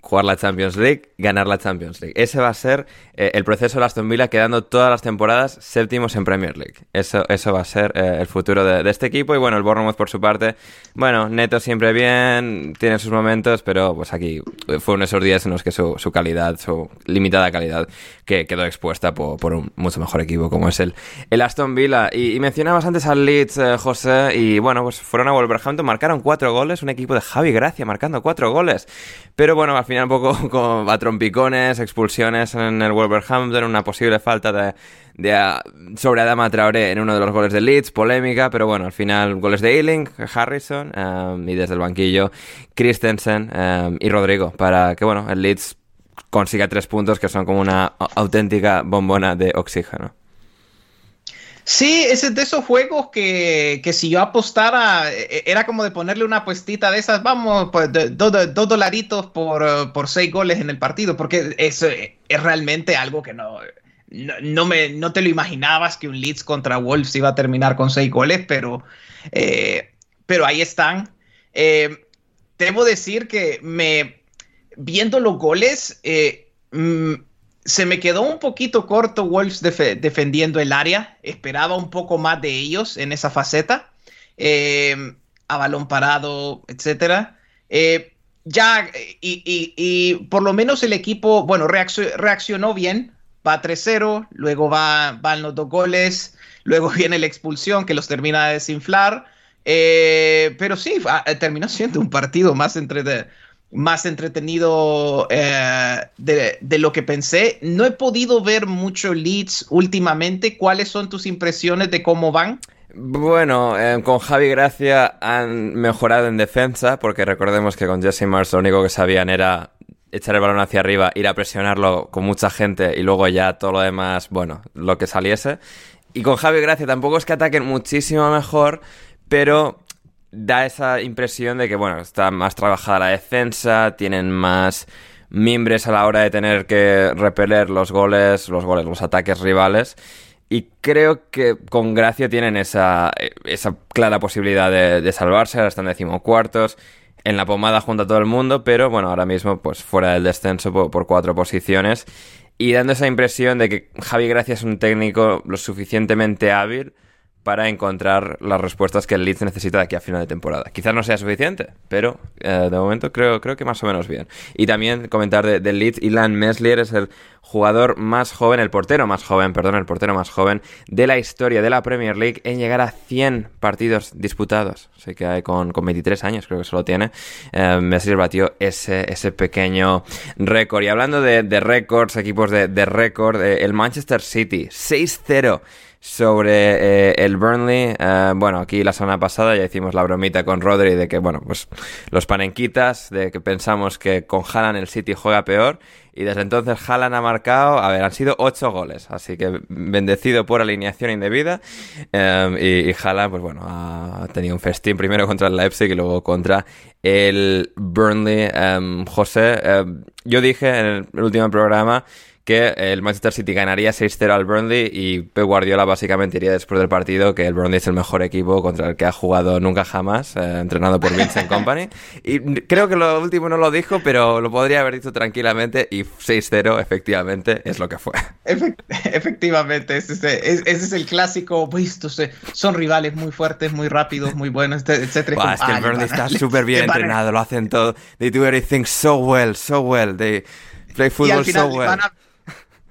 jugar la Champions League, ganar la Champions League. Ese va a ser eh, el proceso de Aston Villa quedando todas las temporadas séptimos en Premier League. Eso, eso va a ser eh, el futuro de, este equipo. Y bueno, el Bournemouth por su parte, bueno, Neto siempre bien, tiene sus momentos, pero pues aquí fue uno de esos días en los que su, calidad, su limitada calidad, que quedó expuesta por, por, un mucho mejor equipo como es el, el Aston Villa. Y, y mencionabas antes al Leeds, eh, José, y bueno, pues fueron a Wolverhampton, marcaron cuatro goles, un equipo de Javi Gracia marcando cuatro goles. Pero bueno, al final un poco como a trompicones, expulsiones en el Wolverhampton, una posible falta de, de uh, sobre Adama Traoré en uno de los goles de Leeds, polémica, pero bueno, al final goles de Ealing, Harrison um, y desde el banquillo Christensen um, y Rodrigo para que bueno, el Leeds consiga tres puntos que son como una auténtica bombona de oxígeno. Sí, ese es de esos juegos que, que, si yo apostara, era como de ponerle una apuestita de esas, vamos, pues dos do, do dolaritos por, por seis goles en el partido, porque eso es realmente algo que no, no, me, no te lo imaginabas que un Leeds contra Wolves iba a terminar con seis goles, pero, eh, pero ahí están. Eh, debo decir que me, viendo los goles, eh, mmm, se me quedó un poquito corto Wolves def defendiendo el área. Esperaba un poco más de ellos en esa faceta. Eh, a balón parado, etcétera. Eh, ya, y, y, y, por lo menos el equipo, bueno, reaccionó, reaccionó bien. Va 3-0, luego va, van los dos goles, luego viene la expulsión que los termina de desinflar. Eh, pero sí, terminó siendo un partido más entre más entretenido eh, de, lo que pensé. No he podido ver mucho Leeds últimamente. ¿Cuáles son tus impresiones de cómo van? Bueno, eh, con Javi Gracia han mejorado en defensa, porque recordemos que con Jesse Mars lo único que sabían era echar el balón hacia arriba, ir a presionarlo con mucha gente y luego ya todo lo demás, bueno, lo que saliese. Y con Javi Gracia tampoco es que ataquen muchísimo mejor, pero da esa impresión de que, bueno, está más trabajada la defensa, tienen más mimbres a la hora de tener que repeler los goles, los goles, los ataques rivales. Y creo que con Gracia tienen esa, esa clara posibilidad de, salvarse, ahora están decimocuartos, en la pomada junto a todo el mundo, pero bueno, ahora mismo pues fuera del descenso por, por cuatro posiciones y dando esa impresión de que Javi Gracia es un técnico lo suficientemente hábil para encontrar las respuestas que el Leeds necesita de aquí a final de temporada. Quizás no sea suficiente, pero eh, de momento creo, creo que más o menos bien. Y también comentar del de Leeds, Ilan Meslier es el jugador más joven, el portero más joven, perdón, el portero más joven de la historia de la Premier League en llegar a 100 partidos disputados. Así que con, con 23 años, creo que solo tiene. Eh, Meslier batió ese, ese pequeño récord. Y hablando de, de récords, equipos de, de récord, eh, el Manchester City, 6-0 sobre eh, el Burnley. Eh, bueno, aquí la semana pasada ya hicimos la bromita con Rodri de que, bueno, pues los panenquitas, de que pensamos que con Haaland el City juega peor. Y desde entonces Haaland ha marcado, a ver, han sido ocho goles. Así que bendecido por alineación indebida. Eh, y, y Haaland, pues bueno, ha tenido un festín primero contra el Leipzig y luego contra el Burnley. José, yo dije en el último programa que el Manchester City ganaría 6-0 al Burnley y Pep Guardiola básicamente diría después del partido que el Burnley es el mejor equipo contra el que ha jugado nunca jamás, eh, entrenado por Vincent Company. Y creo que lo último no lo dijo, pero lo podría haber dicho tranquilamente y 6-0 efectivamente es lo que fue. efectivamente, ese es, ese es, el clásico, visto, son rivales muy fuertes, muy rápidos, muy buenos, etcétera. es que el Burnley está súper bien entrenado, lo hacen todo. They do everything so well, so well. They play football so well.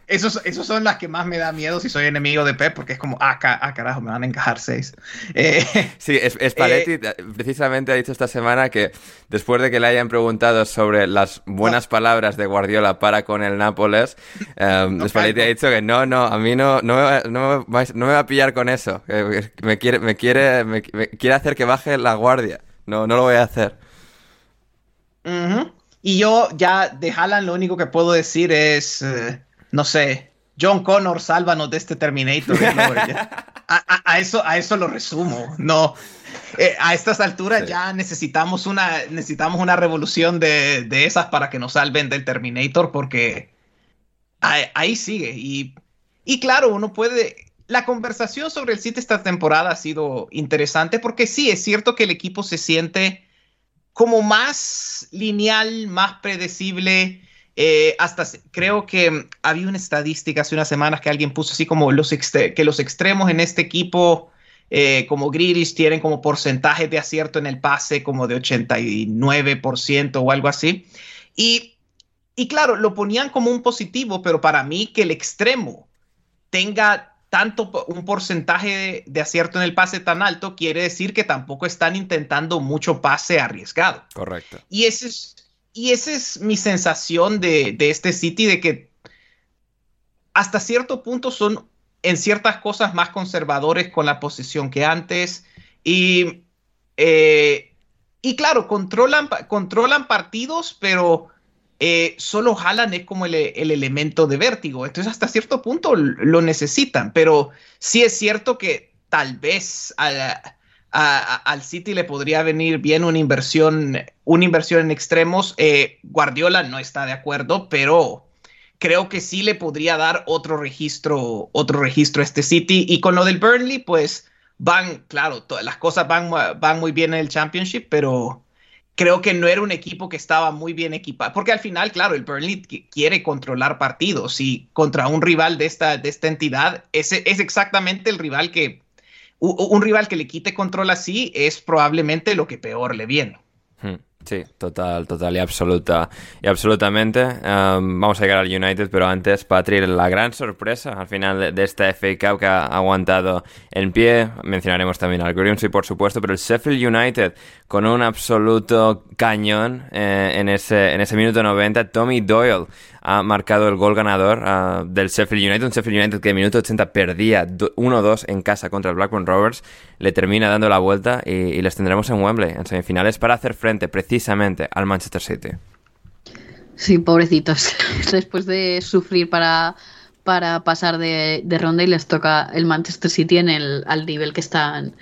Esos, esos son las que más me da miedo si soy enemigo de Pep, porque es como, ah, ah carajo, me van a encajar seis. Eh, sí, es, Spalletti eh, precisamente ha dicho esta semana que después de que le hayan preguntado sobre las buenas palabras de Guardiola para con el Nápoles, Spalletti ha dicho que no, no, a mí no, no, me, no, me, va a pillar con eso. Me quiere, me quiere, me, quiere hacer que baje la guardia. No, no lo voy a hacer. Y yo ya de Haaland lo único que puedo decir es... Eh, no sé, John Connor, sálvanos de este Terminator. a, eso, a eso lo resumo. No, eh, a estas alturas ya necesitamos una, necesitamos una revolución de, esas para que nos salven del Terminator, porque ahí, sigue. Y, y, claro, uno puede. La conversación sobre el City esta temporada ha sido interesante, porque sí, es cierto que el equipo se siente como más lineal, más predecible eh, hasta creo que había una estadística hace unas semanas que alguien puso así como los que los extremos en este equipo, eh, como Grealish, tienen como porcentaje de acierto en el pase como de 89% o algo así. Y, y claro, lo ponían como un positivo, pero para mí que el extremo tenga tanto un porcentaje de, acierto en el pase tan alto, quiere decir que tampoco están intentando mucho pase arriesgado. Correcto. Y ese es y esa es mi sensación de, este City, de que hasta cierto punto son en ciertas cosas más conservadores con la posición que antes. Y, eh, y claro, controlan, controlan partidos, pero eh, solo jalan es como el, elemento de vértigo. Entonces, hasta cierto punto lo necesitan. Pero sí es cierto que tal vez al City le podría venir bien una inversión, una inversión en extremos. Eh, Guardiola no está de acuerdo, pero creo que sí le podría dar otro registro, otro registro a este City. Y con lo del Burnley, pues van, claro, las cosas van, muy bien en el Championship, pero creo que no era un equipo que estaba muy bien equipado. Porque al final, claro, el Burnley quiere controlar partidos y contra un rival de esta, de esta entidad, ese es exactamente el rival que un rival que le quite control así es probablemente lo que peor le viene. Hmm. Sí, total, total y absoluta y absolutamente. Um, vamos a llegar al United, pero antes, Patrick, la gran sorpresa al final de, esta FA Cup que ha aguantado en pie. Mencionaremos también al Grimsby, por supuesto, pero el Sheffield United con un absoluto cañón eh, en, ese, en ese minuto 90. Tommy Doyle ha marcado el gol ganador ah, del Sheffield United, un Sheffield United que en minuto 80 perdía 1-2 en casa contra el Blackburn Rovers, le termina dando la vuelta y, les tendremos en Wembley en semifinales para hacer frente precisamente al Manchester City. Sí, pobrecitos, después de sufrir para, para pasar de, ronda y les toca el Manchester City en el, al nivel que están,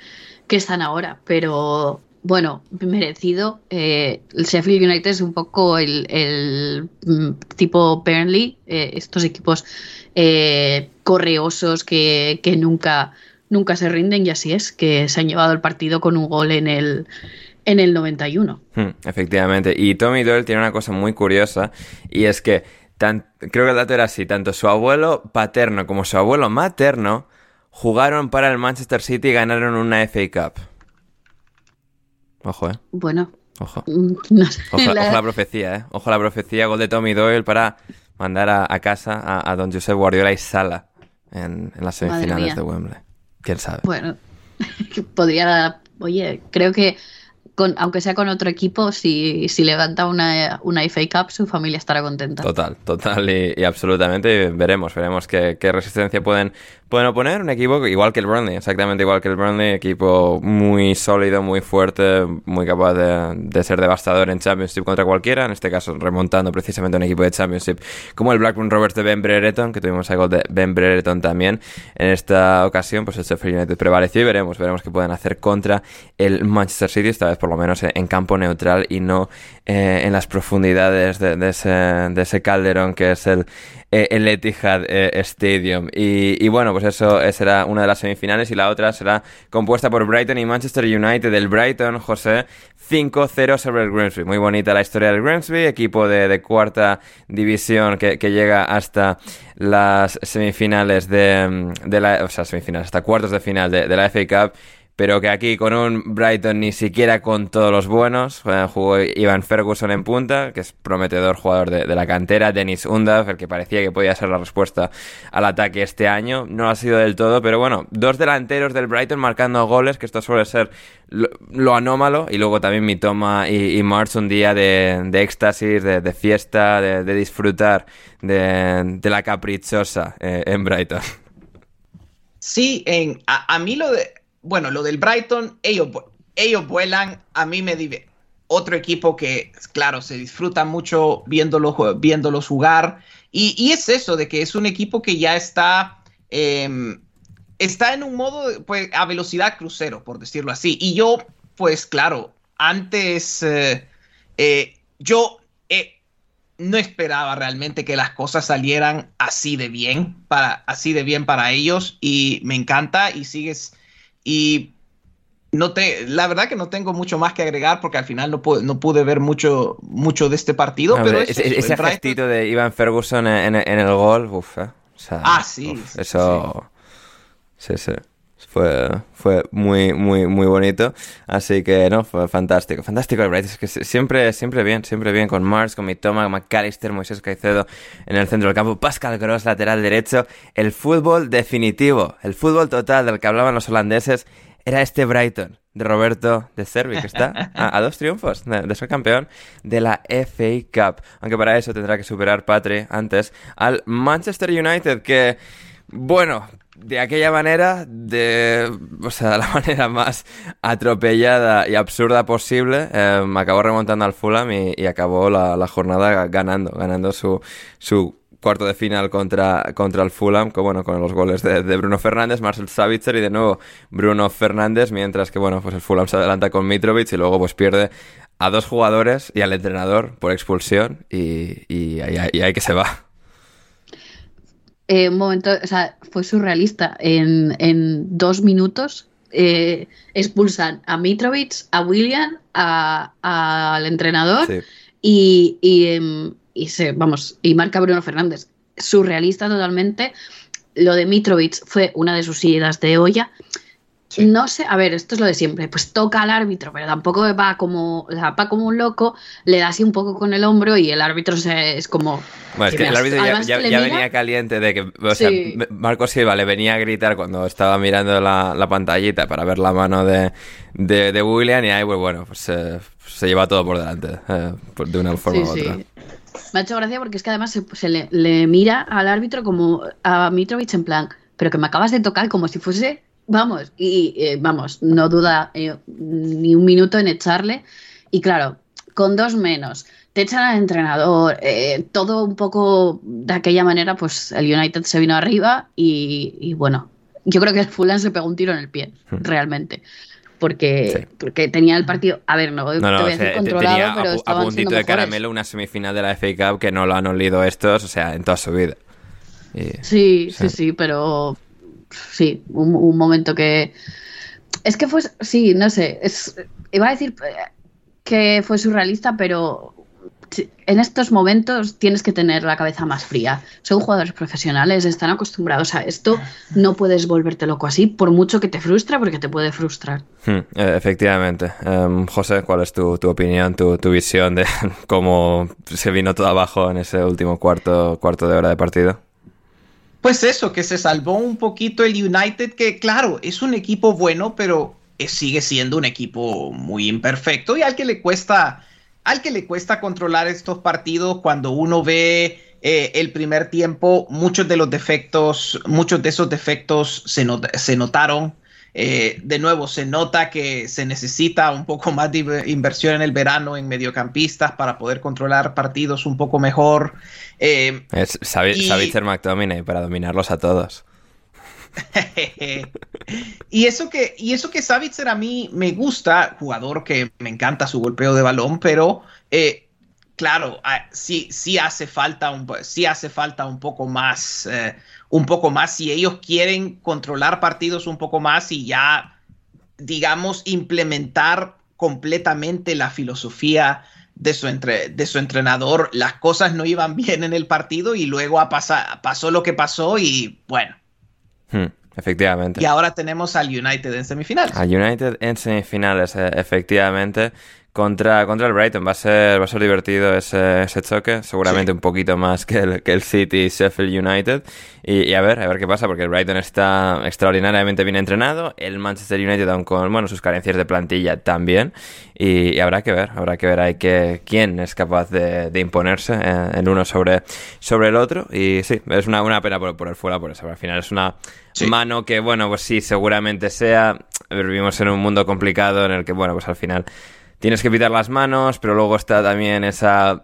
que están ahora, pero bueno, merecido. Eh, el Sheffield United es un poco el, mm, tipo Burnley, eh, estos equipos eh, correosos que, nunca, nunca se rinden y así es, que se han llevado el partido con un gol en el, en el 91. Hmm, efectivamente, y Tommy Doyle tiene una cosa muy curiosa y es que creo que el dato era así, tanto su abuelo paterno como su abuelo materno jugaron para el Manchester City y ganaron una FA Cup. Ojo, ¿eh? Bueno. Ojo. Ojo, la... profecía, ¿eh? Ojo la profecía, gol de Tommy Doyle para mandar a, casa a, don Josep Guardiola y Sala en, las semifinales de Wembley. ¿Quién sabe? Bueno, podría... Oye, creo que aunque sea con otro equipo, si, si levanta una, una FA Cup, su familia estará contenta. Total, total y, absolutamente. Veremos, veremos qué, qué, resistencia pueden, pueden oponer. Un equipo igual que el Burnley, exactamente igual que el Burnley. Equipo muy sólido, muy fuerte, muy capaz de, de ser devastador en Championship contra cualquiera. En este caso, remontando precisamente un equipo de Championship como el Blackburn Rovers de Ben Brereton, que tuvimos algo de Ben Brereton también. En esta ocasión, pues el Sheffield United prevaleció y veremos, veremos qué pueden hacer contra el Manchester City, esta vez lo menos en campo neutral y no eh, en las profundidades de, ese, de, ese, calderón que es el, eh, el Etihad eh, Stadium. Y, bueno, pues eso será una de las semifinales y la otra será compuesta por Brighton y Manchester United. El Brighton, José, 5-0 sobre el Grimsby. Muy bonita la historia del Grimsby, equipo de, cuarta división que, llega hasta las semifinales de, la... O sea, semifinales, hasta cuartos de final de, de la FA Cup pero que aquí con un Brighton ni siquiera con todos los buenos, eh, jugó Ivan Ferguson en punta, que es prometedor jugador de, la cantera, Dennis Undav, el que parecía que podía ser la respuesta al ataque este año, no ha sido del todo, pero bueno, dos delanteros del Brighton marcando goles, que esto suele ser lo, anómalo, y luego también mi toma y, March un día de, éxtasis, de, fiesta, de, disfrutar de, la caprichosa eh, en Brighton. Sí, en, a mí lo de bueno, lo del Brighton, ellos, ellos vuelan, a mí me dive. Otro equipo que, claro, se disfruta mucho viéndolos, jugar. Y, es eso, de que es un equipo que ya está, em, está en un modo, pues, a velocidad crucero, por decirlo así. Y yo, pues, claro, antes, eh, eh, yo eh, no esperaba realmente que las cosas salieran así de bien, para, así de bien para ellos. Y me encanta y sigues y no te, la verdad que no tengo mucho más que agregar porque al final no, pude, no pude ver mucho, mucho de este partido. pero ese, gestito de Ivan Ferguson en, el gol, uff, eh. ah, sí. eso. Sí, sí. Fue, fue muy, muy, muy bonito. Así que, no, fue fantástico. Fantástico el Es que siempre, siempre bien, siempre bien con Mars, con Mitoma, McAllister, Moisés Caicedo en el centro del campo, Pascal Gross, lateral derecho. El fútbol definitivo, el fútbol total del que hablaban los holandeses, era este Brighton de Roberto de Cervi, que está a, dos triunfos de, de, ser campeón de la FA Cup. Aunque para eso tendrá que superar Patri antes al Manchester United, que, bueno, de aquella manera, de, o sea, de la manera más atropellada y absurda posible, eh, acabó remontando al Fulham y, acabó la, jornada ganando, ganando su, su cuarto de final contra, contra el Fulham, con, bueno, con los goles de, Bruno Fernández, Marcel Savitzer y de nuevo Bruno Fernández, mientras que bueno, pues el Fulham se adelanta con Mitrovic y luego pues pierde a dos jugadores y al entrenador por expulsión y, y, y ahí que se va. Eh, un momento, o sea, fue surrealista. En, dos minutos eh, expulsan a Mitrovic, a William, al entrenador y, em, y, se, vamos, y marca Bruno Fernández. Surrealista totalmente. Lo de Mitrovic fue una de sus idas de olla. No sé, a ver, esto es lo de siempre. Pues toca al árbitro, pero tampoco va como, o sea, va como un loco, le da así un poco con el hombro y el árbitro se, es como. Bueno, es que el árbitro ya, venía caliente de que, o sea, Marco Silva le venía a gritar cuando estaba mirando la, pantallita para ver la mano de, de, William y ahí, pues bueno, pues se lleva todo por delante, eh, de una forma u otra. Me ha hecho gracia porque es que además se, le, le, mira al árbitro como a Mitrovic en plan, pero que me acabas de tocar como si fuese Vamos, y eh, vamos, no duda eh, ni un minuto en echarle. Y claro, con dos menos, te echan al entrenador, eh, todo un poco de aquella manera, pues el United se vino arriba y, bueno, yo creo que el Fulham se pegó un tiro en el pie, hmm. realmente. Porque, porque tenía el partido, a ver, no, no, no controlado, pero a, a puntito de caramelo una semifinal de la FA Cup que no lo han olido estos, o sea, en toda su vida. sí, sí, sí, pero sí, un, momento que... Es que fue, sí, no sé, iba a decir que fue surrealista, pero en estos momentos tienes que tener la cabeza más fría. Son jugadores profesionales, están acostumbrados a esto, no puedes volverte loco así, por mucho que te frustre, porque te puede frustrar. Hmm, eh, efectivamente. Em, José, ¿cuál es tu, opinión, tu, tu, visión de cómo se vino todo abajo en ese último cuarto, cuarto de hora de partido? Pues eso, que se salvó un poquito el United, que claro, es un equipo bueno, pero sigue siendo un equipo muy imperfecto y al que le cuesta, al que le cuesta controlar estos partidos cuando uno ve eh, el primer tiempo, muchos de los defectos, muchos de esos defectos se, se notaron eh, de nuevo, se nota que se necesita un poco más de inversión en el verano en mediocampistas para poder controlar partidos un poco mejor. Eh, es McTominay para dominarlos a todos. y eso que y eso que Savitzer a mí me gusta, jugador que me encanta su golpeo de balón, pero eh, claro, ah, sí, sí hace falta un, sí hace falta un poco más, eh, un poco más si ellos quieren controlar partidos un poco más y ya, digamos, implementar completamente la filosofía de su, entre, de su entrenador. Las cosas no iban bien en el partido y luego ha pasó lo que pasó y bueno. Hmm, efectivamente. Y ahora tenemos al United en semifinales. Al United en semifinales, eh, efectivamente. Contra, contra el Brighton va a ser, va a ser divertido ese, ese choque, seguramente un poquito más que el, que el City Sheffield United. Y, a ver, a ver qué pasa, porque el Brighton está extraordinariamente bien entrenado, el Manchester United aún con bueno, sus carencias de plantilla también. Y, habrá que ver, habrá que ver ahí que, quién es capaz de, de imponerse eh, el uno sobre, sobre el otro. Y sí, es una, una pena por, por el fuera por eso. Al final es una mano que, bueno, pues sí, seguramente sea. Vivimos en un mundo complicado en el que, bueno, pues al final tienes que pitar las manos, pero luego está también esa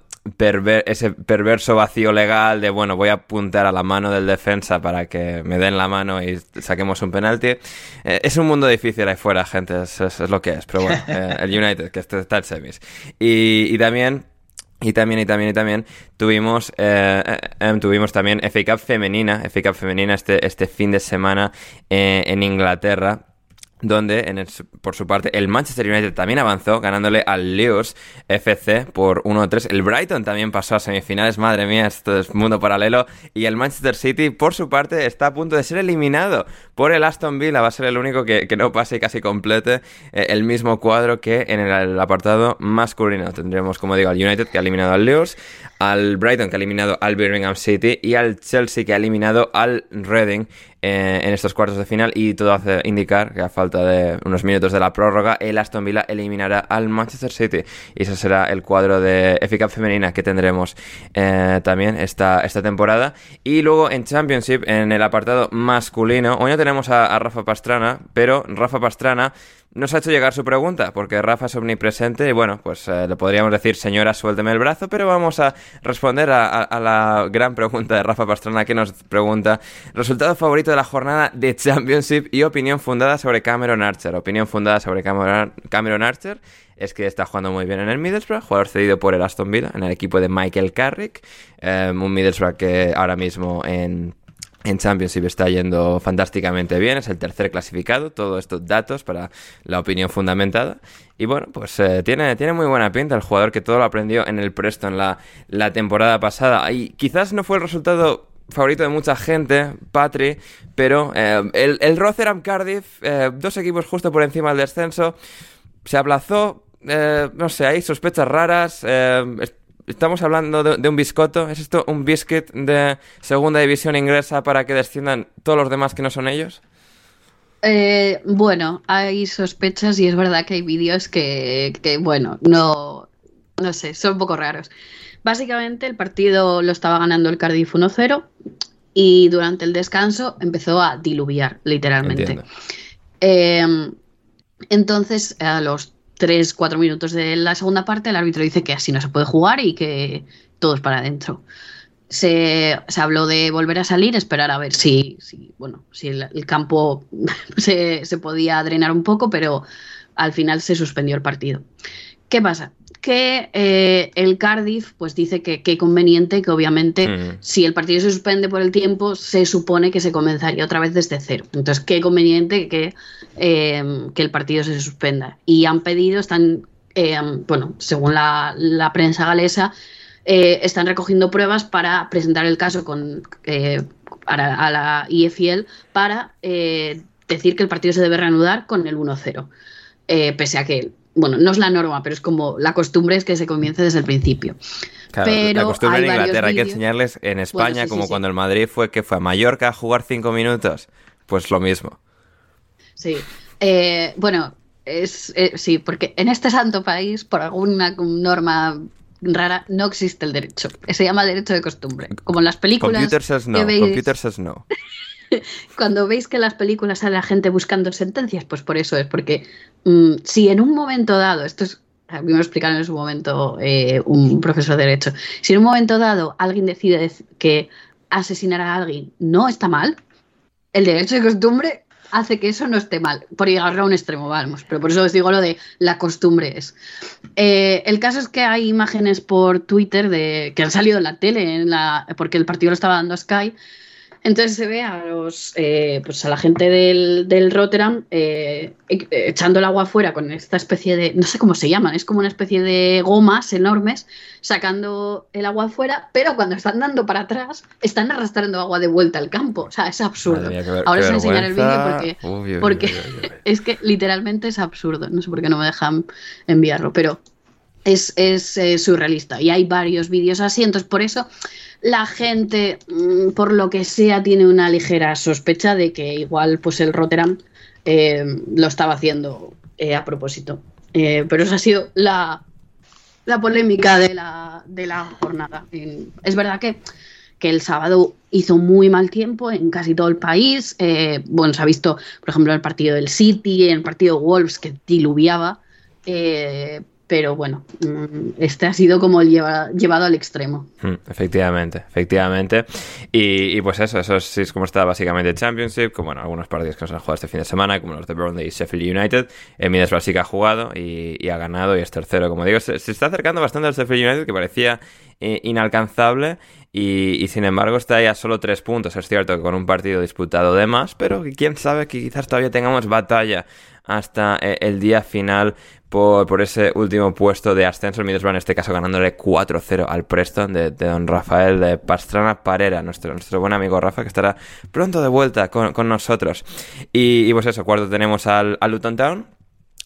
ese perverso vacío legal de, bueno, voy a apuntar a la mano del defensa para que me den la mano y saquemos un penalti. Eh, es un mundo difícil ahí fuera, gente, es, lo que es, pero bueno, eh, el United, que está en semis. Y, también... Y también, y también, y también tuvimos, eh, tuvimos también FA Cup femenina, FA Cup femenina este, este fin de semana en Inglaterra donde en por su parte el Manchester United también avanzó ganándole al Leos FC por 1-3. El Brighton también pasó a semifinales, madre mía, esto es mundo paralelo. Y el Manchester City por su parte está a punto de ser eliminado por el Aston Villa, va a ser el único que, no pase y casi complete eh, el mismo cuadro que en el, apartado masculino. Tendremos, como digo, al United que ha eliminado al Leos, al Brighton que ha eliminado al Birmingham City y al Chelsea que ha eliminado al Reading eh, en estos cuartos de final. Y todo hace indicar que a falta de unos minutos de la prórroga el Aston Villa eliminará al Manchester City. Y ese será el cuadro de FA femenina que tendremos eh, también esta, esta temporada. Y luego en Championship en el apartado masculino hoy no tenemos a Rafa Pastrana pero Rafa Pastrana nos ha hecho llegar su pregunta, porque Rafa es omnipresente y bueno, pues eh, le podríamos decir, señora, suélteme el brazo, pero vamos a responder a, la gran pregunta de Rafa Pastrana que nos pregunta, resultado favorito de la jornada de Championship y opinión fundada sobre Cameron Archer. Opinión fundada sobre Cameron, Archer es que está jugando muy bien en el Middlesbrough, jugador cedido por el Aston Villa, en el equipo de Michael Carrick, eh, un Middlesbrough que ahora mismo en en Championship está yendo fantásticamente bien, es el tercer clasificado, todos estos datos para la opinión fundamentada. Y bueno, pues eh, tiene, tiene muy buena pinta el jugador que todo lo aprendió en el Preston la, la temporada pasada. Y quizás no fue el resultado favorito de mucha gente, Patri, pero eh, el, el Rotherham Cardiff, eh, dos equipos justo por encima del descenso, se aplazó, no sé, hay sospechas raras, estamos hablando de, un biscoto. ¿Es esto un biscuit de segunda división inglesa para que desciendan todos los demás que no son ellos? Eh, bueno, hay sospechas y es verdad que hay vídeos que, bueno, no, no sé, son un poco raros. Básicamente el partido lo estaba ganando el Cardiff 1-0 y durante el descanso empezó a diluviar, literalmente. Eh, entonces, a los tres, cuatro minutos de la segunda parte, el árbitro dice que así no se puede jugar y que todo es para adentro. Se, habló de volver a salir, esperar a ver si, bueno, si el, campo se, se, podía drenar un poco, pero al final se suspendió el partido. ¿Qué pasa? Que eh, el Cardiff pues dice que qué conveniente que obviamente mm. si el partido se suspende por el tiempo se supone que se comenzaría otra vez desde cero. Entonces qué conveniente que, eh, que el partido se suspenda. Y han pedido, están, eh, bueno, según la, prensa galesa, están recogiendo pruebas para presentar el caso con, a, la IFL para decir que el partido se debe reanudar con el 1-0. pese a que bueno, no es la norma, pero es como la costumbre es que se comience desde el principio. pero la costumbre en Inglaterra hay que enseñarles en España, como cuando el Madrid fue que fue a Mallorca a jugar cinco minutos, pues lo mismo. Sí, eh, bueno, es eh, sí, porque en este santo país, por alguna norma rara, no existe el derecho. Se llama derecho de costumbre. Como en las películas. Computer says no. Computer says no. Cuando veis que en las películas sale la gente buscando sentencias, pues por eso es, porque mm, si en un momento dado, esto es, a mí me explicaron en su momento eh, un profesor de Derecho, si en un momento dado alguien decide que asesinar a alguien no está mal, el derecho de costumbre hace que eso no esté mal, por llegar a un extremo, vamos, pero por eso os digo lo de la costumbre es. Eh, el caso es que hay imágenes por Twitter de que han salido en la tele, en la, porque el partido lo estaba dando Sky, entonces se ve a los eh, pues a la gente del, del Rotterdam eh, e, echando el agua afuera con esta especie de, no sé cómo se llaman, es como una especie de gomas enormes sacando el agua afuera, pero cuando están dando para atrás están arrastrando agua de vuelta al campo. O sea, es absurdo. Mía, ver- Ahora os voy a enseñar el vídeo porque, porque es que literalmente es absurdo. No sé por qué no me dejan enviarlo, pero es, es eh, surrealista. Y hay varios vídeos así, entonces por eso la gente, mm, por lo que sea, tiene una ligera sospecha de que igual pues el Rotterdam eh, lo estaba haciendo eh, a propósito. Eh, pero esa ha sido la, la polémica de la, de la jornada. Es verdad que, que el sábado hizo muy mal tiempo en casi todo el país. Bueno, se ha visto, por ejemplo, el partido del City, el partido Wolves que diluviaba. Pero bueno, mm, este ha sido como el lleva- llevado al extremo. Mm, Efectivamente, efectivamente. Y, y pues eso, eso es, como está básicamente el Championship, como bueno, algunos partidos que nos han jugado este fin de semana, como los de Burnley y Sheffield United. El Middlesbrough sí que ha jugado y, y ha ganado y es tercero, como digo. Se, se está acercando bastante al Sheffield United, que parecía eh, inalcanzable. Y, y sin embargo está ahí a solo tres puntos. Es cierto con un partido disputado de más, pero quién sabe que quizás todavía tengamos batalla hasta eh, el día final por, ese último puesto de ascenso. El Middlesbrough en este caso ganándole 4-0 al Preston de, don Rafael de Pastrana Parera, nuestro, nuestro buen amigo Rafa, que estará pronto de vuelta con, con nosotros. Y, pues eso, cuarto tenemos al, al Luton Town.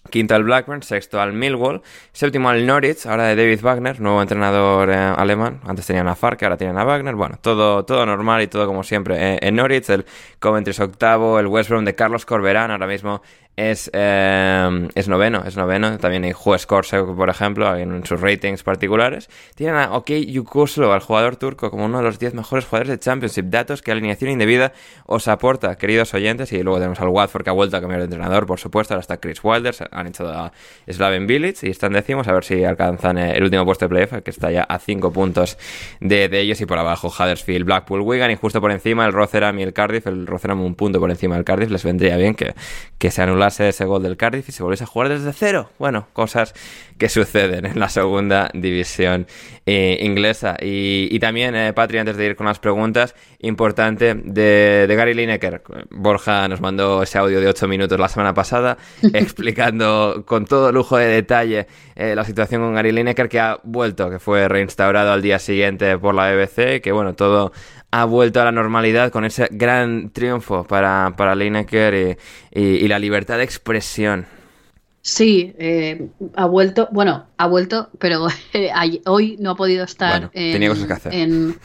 Quinto al Blackburn, sexto al Millwall, séptimo al Norwich, ahora de David Wagner, nuevo entrenador eh, alemán. Antes tenían a Farke, ahora tienen a Wagner. Bueno, todo, todo normal y todo como siempre. Eh, en Norwich, el Coventry es octavo, el West Brom de Carlos Corberán ahora mismo es, eh, es noveno, es noveno. También hay Juez Corse, por ejemplo, en sus ratings particulares. Tienen a OK Yukuslo, al jugador turco, como uno de los 10 mejores jugadores de Championship. Datos que alineación indebida os aporta, queridos oyentes. Y luego tenemos al Watford, que ha vuelto a cambiar de entrenador, por supuesto. Ahora está Chris Wilder, se han echado a Slaven Bilic y están décimos. A ver si alcanzan eh, el último puesto de playoff, que está ya a 5 puntos de, de ellos. Y por abajo, Huddersfield, Blackpool, Wigan. Y justo por encima, el Rotherham y el Cardiff. El Rotherham un punto por encima del Cardiff. Les vendría bien que, que se anulase ese gol del Cardiff y se volviese a jugar desde cero. Bueno, cosas que suceden en la segunda división eh, inglesa. Y, y también, eh, Patri, antes de ir con las preguntas, importante de, de Gary Lineker. Borja nos mandó ese audio de 8 minutos la semana pasada explicando con todo lujo de detalle eh, la situación con Gary Lineker que ha vuelto, que fue reinstaurado al día siguiente por la BBC, que bueno, todo ha vuelto a la normalidad con ese gran triunfo para, para Lineker y, y, y la libertad de expresión. Sí, eh, ha vuelto, bueno, ha vuelto, pero eh, hoy no ha podido estar Bueno, en, tenía cosas que hacer. en-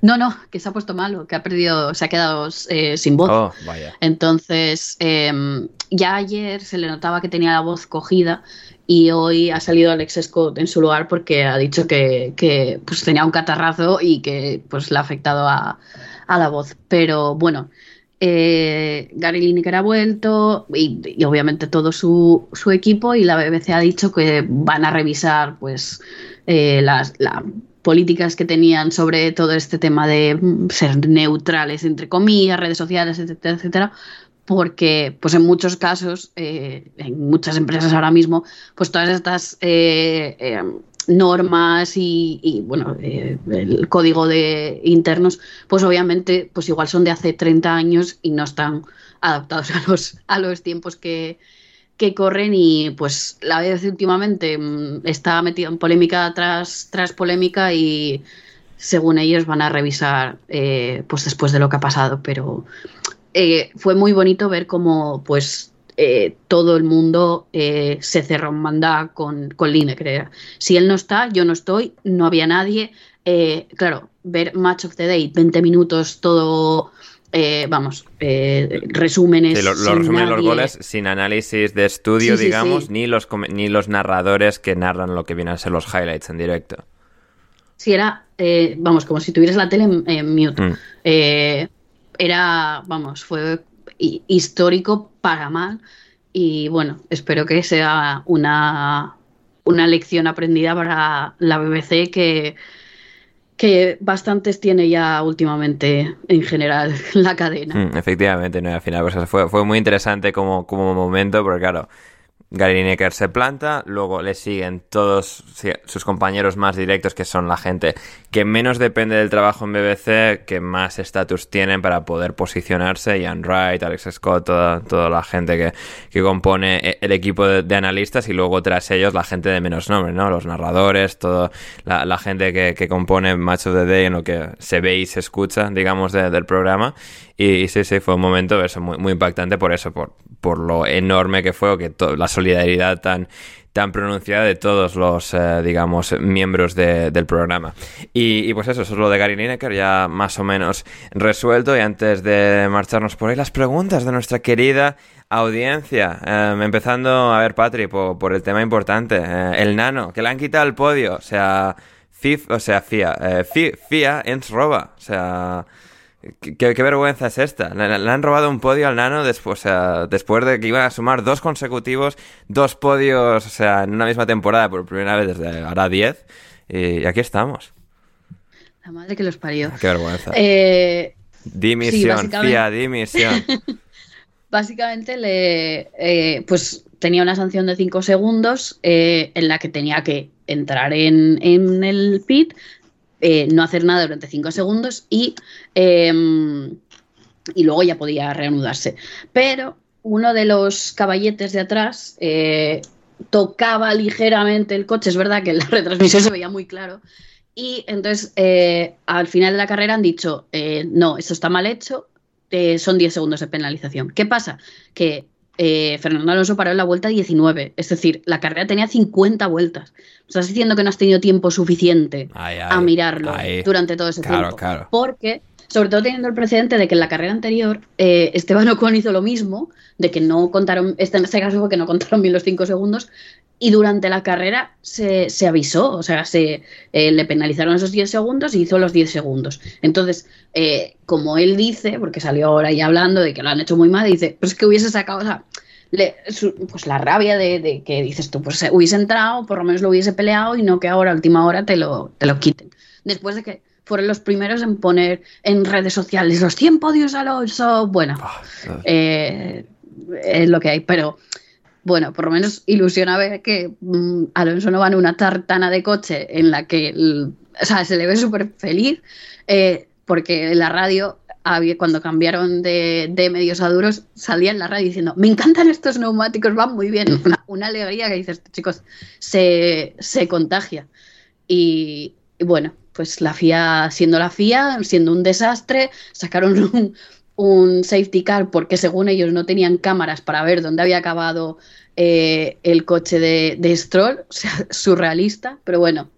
No, no, que se ha puesto malo, que ha perdido, se ha quedado eh, sin voz. Oh, vaya. Entonces, em, ya ayer se le notaba que tenía la voz cogida y hoy ha salido Alex Scott en su lugar porque ha dicho que, que, pues, tenía un catarrazo y que pues, le ha afectado a, a la voz. Pero bueno, eh, Gary Lineker ha vuelto y, obviamente todo su, su equipo y la BBC ha dicho que van a revisar pues eh, las la- políticas que tenían sobre todo este tema de ser neutrales entre comillas, redes sociales, etcétera, etcétera, porque pues en muchos casos, eh, en muchas empresas ahora mismo, pues todas estas eh, eh, normas y, y, bueno, eh, el código de internos, pues obviamente pues igual son de hace 30 años y no están adaptados a los, a los tiempos que, que corren y pues la BBC últimamente mm, está metida en polémica tras, tras polémica y según ellos van a revisar pues después de lo que ha pasado, pero eh, fue muy bonito ver cómo pues eh, todo el mundo eh, se cerró en manda con, con Lineker. Si él no está, yo no estoy, no había nadie. Eh, claro, ver Match of the Day, 20 minutos, todo, vamos, resúmenes. Sí, lo, lo resumen los goles sin análisis de estudio, Sí, digamos, sí. Ni, los, ni los narradores que narran lo que vienen a ser los highlights en directo. Sí, era, vamos, como si tuvieras la tele en, en mute. Mm. Era, vamos, fue hi- histórico para mal y bueno, espero que sea una, una lección aprendida para la BBC que, que bastantes tiene ya últimamente en general la cadena. Mm, efectivamente, no, al final pues, fue, fue muy interesante como, como momento, porque claro, Gary Lineker se planta, luego le siguen todos sus compañeros más directos, que son la gente que menos depende del trabajo en BBC, que más estatus tienen para poder posicionarse, Ian Wright, Alex Scott, toda, la gente que, que, compone e, el equipo de, analistas y luego tras ellos la gente de menos nombre, ¿no? Los narradores, toda la, gente que, que, compone Match of the Day en lo que se ve y se escucha, digamos, del programa. Y, sí, sí, fue un momento muy, muy impactante por eso, por, por lo enorme que fue, que la solidaridad tan, tan pronunciada de todos los, eh, digamos, miembros del programa. Y, pues eso, eso es lo de Gary Lineker, ya más o menos resuelto. Y antes de marcharnos por ahí, las preguntas de nuestra querida audiencia. Em, empezando, a ver, Patri, por, el tema importante, eh, el nano, que le han quitado el podio, o sea, FIF, o sea, FIA, eh, FIA ens roba, o sea... ¿Qué, vergüenza es esta? Le, han robado un podio al Nano después, o sea, después de que iban a sumar dos consecutivos, dos podios, o sea, en una misma temporada por primera vez desde ahora 10. Y aquí estamos. La madre que los parió. Qué vergüenza. Eh, dimisión, FIA, dimisión. básicamente le, eh, pues tenía una sanción de 5 segundos eh, en la que tenía que entrar en, en el pit, eh, no hacer nada durante 5 segundos y, em, y luego ya podía reanudarse. Pero uno de los caballetes de atrás eh, tocaba ligeramente el coche, es verdad que en la retransmisión se veía muy claro. Y entonces eh, al final de la carrera han dicho, no, esto está mal hecho, son 10 segundos de penalización. ¿Qué pasa? Que eh, Fernando Alonso paró en la vuelta 19. Es decir, la carrera tenía 50 vueltas. Estás diciendo que no has tenido tiempo suficiente a mirarlo durante todo ese tiempo. Porque, sobre todo teniendo el precedente de que en la carrera anterior eh, Esteban Ocon hizo lo mismo, de que no contaron, este, en este caso fue que no contaron bien los 5 segundos, y durante la carrera se, avisó, o sea, se eh, le penalizaron esos 10 segundos y hizo los 10 segundos. Entonces, eh, como él dice, porque salió ahora ya hablando de que lo han hecho muy mal, dice, pues que hubiese sacado, o sea, pues la rabia de, que dices tú, pues hubiese entrado, por lo menos lo hubiese peleado y no que ahora última hora te lo, te lo quiten. Después de que fueron los primeros en poner en redes sociales los 100 podios Alonso, bueno, ah, eh, es lo que hay, pero bueno, por lo menos ilusiona ver que mm, Alonso no va en una tartana de coche en la que, o sea, se le ve súper feliz, eh, porque en la radio, cuando cambiaron de, medios a duros, salía en la radio diciendo, me encantan estos neumáticos, van muy bien. Una, alegría que dices, chicos, se, contagia. Y, bueno, pues la FIA, siendo la FIA, siendo un desastre, sacaron un, un safety car porque según ellos no tenían cámaras para ver dónde había acabado eh, el coche de, de, Stroll, o sea, surrealista, pero bueno,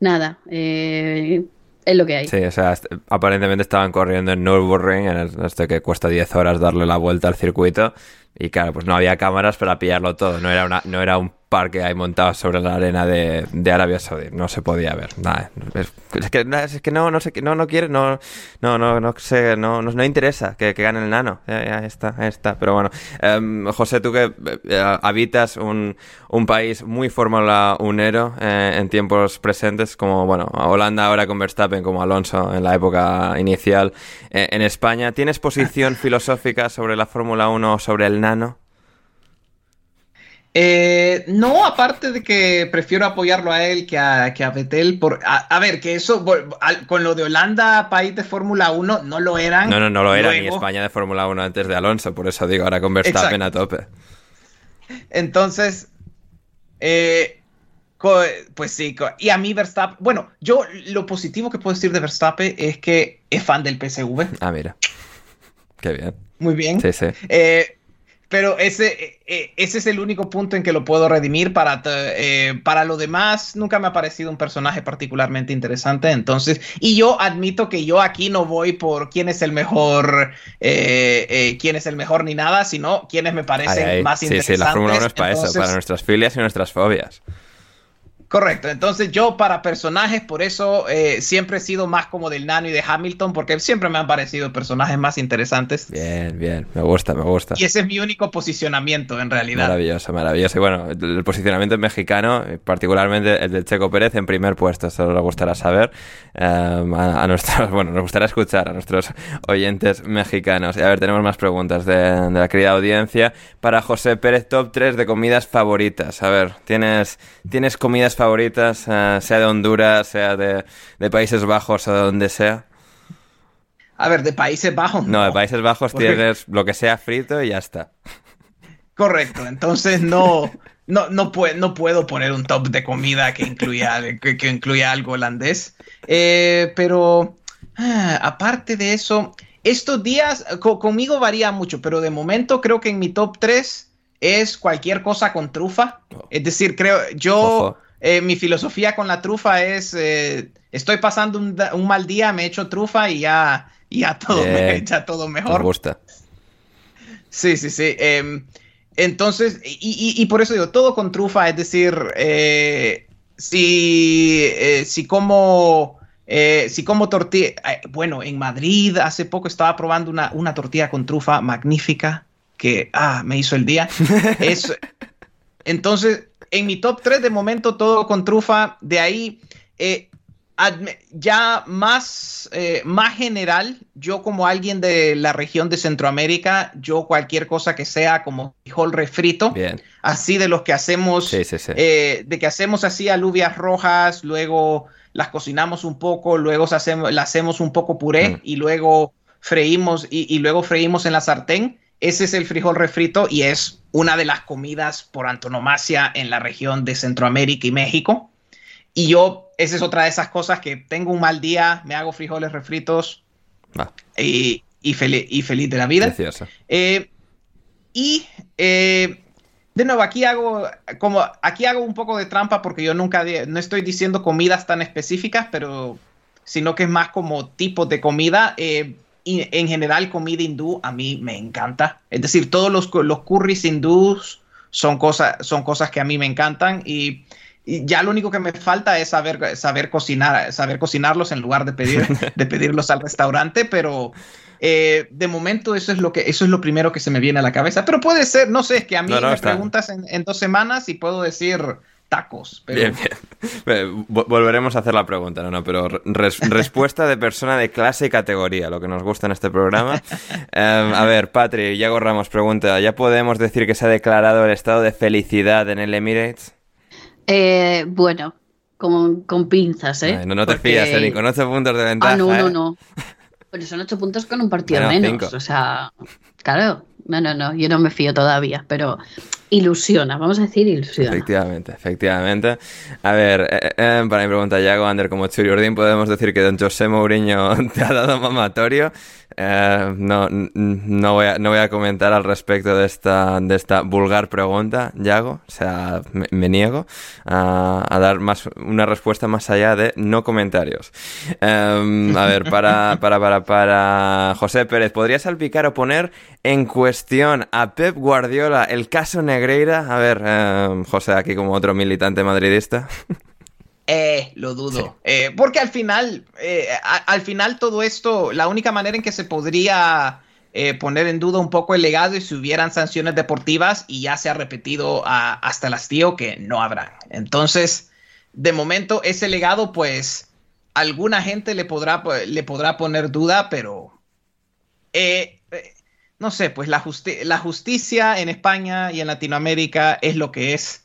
nada, eh, es lo que hay. Sí, o sea, aparentemente estaban corriendo en Nürburgring, en este que cuesta 10 horas darle la vuelta al circuito, y claro, pues no había cámaras para pillarlo todo, no era, una, no era un parque ahí montado sobre la arena de, de Arabia Saudí. No se podía ver. Nada, es, que, es que no, no sé, no, no quiere, no, no, no, no sé, no, no, interesa que, que, gane el nano. Ya, está, está. Pero bueno, em, José, tú que eh, habitas un, un, país muy Fórmula unero eh, en tiempos presentes, como bueno, Holanda ahora con Verstappen, como Alonso en la época inicial eh, en España, ¿tienes posición filosófica sobre la Fórmula 1 o sobre el nano? Eh, no, aparte de que prefiero apoyarlo a él que a, que a Vettel. Por, a, ver, que eso, con lo de Holanda, país de Fórmula 1, no lo eran. No, no, no lo era ni España de Fórmula 1 antes de Alonso, por eso digo, ahora con Verstappen a tope. Entonces, eh, pues sí, y a mí Verstappen, bueno, yo lo positivo que puedo decir de Verstappen es que es fan del PSV. Ah, mira. Qué bien. Muy bien. Sí, sí. Eh, pero ese, e, e, ese es el único punto en que lo puedo redimir. Para, eh, para lo demás, nunca me ha parecido un personaje particularmente interesante. Entonces, y yo admito que yo aquí no voy por quién es el mejor, eh, eh, quién es el mejor ni nada, sino quiénes me parecen más interesantes. Sí, sí, la Fórmula 1 es para eso, para nuestras filias y nuestras fobias. Correcto, entonces yo para personajes, por eso eh, siempre he sido más como del Nano y de Hamilton, porque siempre me han parecido personajes más interesantes. Bien, bien, me gusta, me gusta. Y ese es mi único posicionamiento en realidad. Maravilloso, maravilloso. Y bueno, el posicionamiento mexicano, particularmente el del Checo Pérez en primer puesto, eso nos gustará saber. Eh, a, nuestros, bueno, nos gustará escuchar a nuestros oyentes mexicanos. Y a ver, tenemos más preguntas de, de la querida audiencia. Para José Pérez, top 3 de comidas favoritas. A ver, ¿tienes, ¿tienes comidas favoritas, eh, sea de Honduras, sea de, Países Bajos o de donde sea? A ver, de Países Bajos. No, de Países Bajos tienes lo que sea frito y ya está. Correcto, entonces no, no, no, no puedo poner un top de comida que incluya, que, incluya algo holandés. Eh, pero ah, aparte de eso, estos días conmigo varía mucho, pero de momento creo que en mi top 3 es cualquier cosa con trufa. Oh. Es decir, creo, yo... Eh, mi filosofía con la trufa es, eh, estoy pasando un, mal día, me echo trufa y ya, ya, todo, me, todo mejor. Me gusta. Sí, sí, sí. Em, entonces, y, por eso digo, todo con trufa, es decir, eh, si, si como... si como tortilla, bueno, en Madrid hace poco estaba probando una, una tortilla con trufa magnífica que, ah, me hizo el día. es, entonces, en mi top 3 de momento todo con trufa. De ahí, eh, ya más, eh, más general, yo como alguien de la región de Centroamérica, yo cualquier cosa que sea como frijol refrito, así de los que hacemos, eh, de que hacemos así alubias rojas, luego las cocinamos un poco, luego hacemos, las hacemos un poco puré mm. y luego freímos y, y luego freímos en la sartén. Ese es el frijol refrito y es una de las comidas por antonomasia en la región de Centroamérica y México. Y yo, esa es otra de esas cosas que tengo un mal día, me hago frijoles refritos y, y, y, feliz de la vida. Eh, y eh, de nuevo, aquí hago, como, aquí hago un poco de trampa porque yo nunca, no estoy diciendo comidas tan específicas, pero sino que es más como tipos de comida. Eh, en general comida hindú a mí me encanta. Es decir, todos los, los curries hindús son cosas, son cosas que a mí me encantan y, ya lo único que me falta es saber, saber cocinar, saber cocinarlos en lugar de, pedir, de pedirlos al restaurante, pero eh, de momento eso es lo que eso es lo primero que se me viene a la cabeza. Pero puede ser, no sé, es que a mí me preguntas en, en, dos semanas y puedo decir tacos. Bien, bien. Volveremos a hacer la pregunta, no, no, pero respuesta de persona de clase y categoría, lo que nos gusta en este programa. Em, a ver, Patri, Yago Ramos pregunta, ¿ya podemos decir que se ha declarado el estado de felicidad en el Emirates? Eh, bueno, con, con pinzas, ¿eh? no, no te fías, ni con ocho puntos de ventaja. Ah, no, no, ¿eh? no. Pero son ocho puntos con un partido menos. O sea, claro, no, no, no, yo no me fío todavía, pero ilusiona, vamos a decir ilusiona. Efectivamente, efectivamente. A ver, eh, eh, para mi pregunta, Yago, Ander, como Churi podemos decir que don José Mourinho te ha dado mamatorio. Eh, no, no, voy a, no voy a comentar al respecto de esta, de esta vulgar pregunta, Yago. O sea, me, niego a, dar más, una respuesta más allá de no comentarios. Em, a ver, para, para, para, para José Pérez, ¿podrías salpicar o poner en cuestión a Pep Guardiola el caso Negreira? A ver, em, José, aquí como otro militante madridista. Eh, lo dudo. Eh, porque al final, eh, al final todo esto, la única manera en que se podría eh, poner en duda un poco el legado es si hubieran sanciones deportivas y ya se ha repetido hasta el hastío que no habrán. Entonces, de momento, ese legado, pues, alguna gente le podrá, le podrá poner duda, pero no sé, pues la, la justicia en España y en Latinoamérica es lo que es.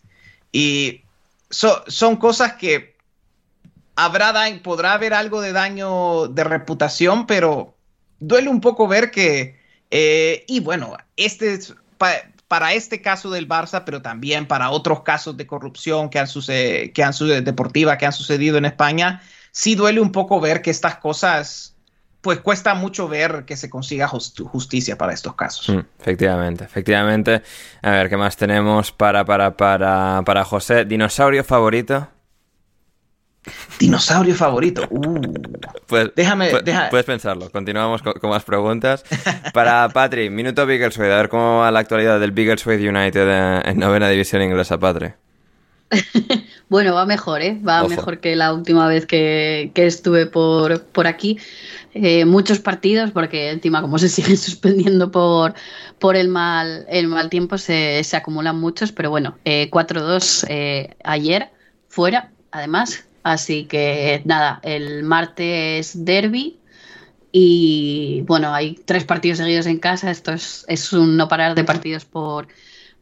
Y son cosas que habrá podrá haber algo de daño de reputación, pero duele un poco ver que, eh, y bueno, este es para este caso del Barça, pero también para otros casos de corrupción que han sucedido, que han deportiva que han sucedido en España, sí duele un poco ver que estas cosas, pues cuesta mucho ver que se consiga justicia para estos casos. Mm, efectivamente, efectivamente. A ver, ¿qué más tenemos para, para, para, para José? ¿Dinosaurio favorito? Dinosaurio favorito. Uh. Pues, déjame, Puedes pensarlo. Continuamos con, más preguntas. Para Patri, minuto Biggleswade. A ver cómo va la actualidad del Biggleswade United en novena división inglesa, Patri. Bueno, va mejor, ¿eh? Va mejor que la última vez que, estuve por, por aquí. Eh, muchos partidos, porque encima como se siguen suspendiendo por, por el, mal, el mal tiempo, se, se acumulan muchos, pero bueno, 4-2 eh, ayer, fuera, además. Así que nada, el martes derby, y bueno, hay tres partidos seguidos en casa. Esto es, es un no parar de partidos por,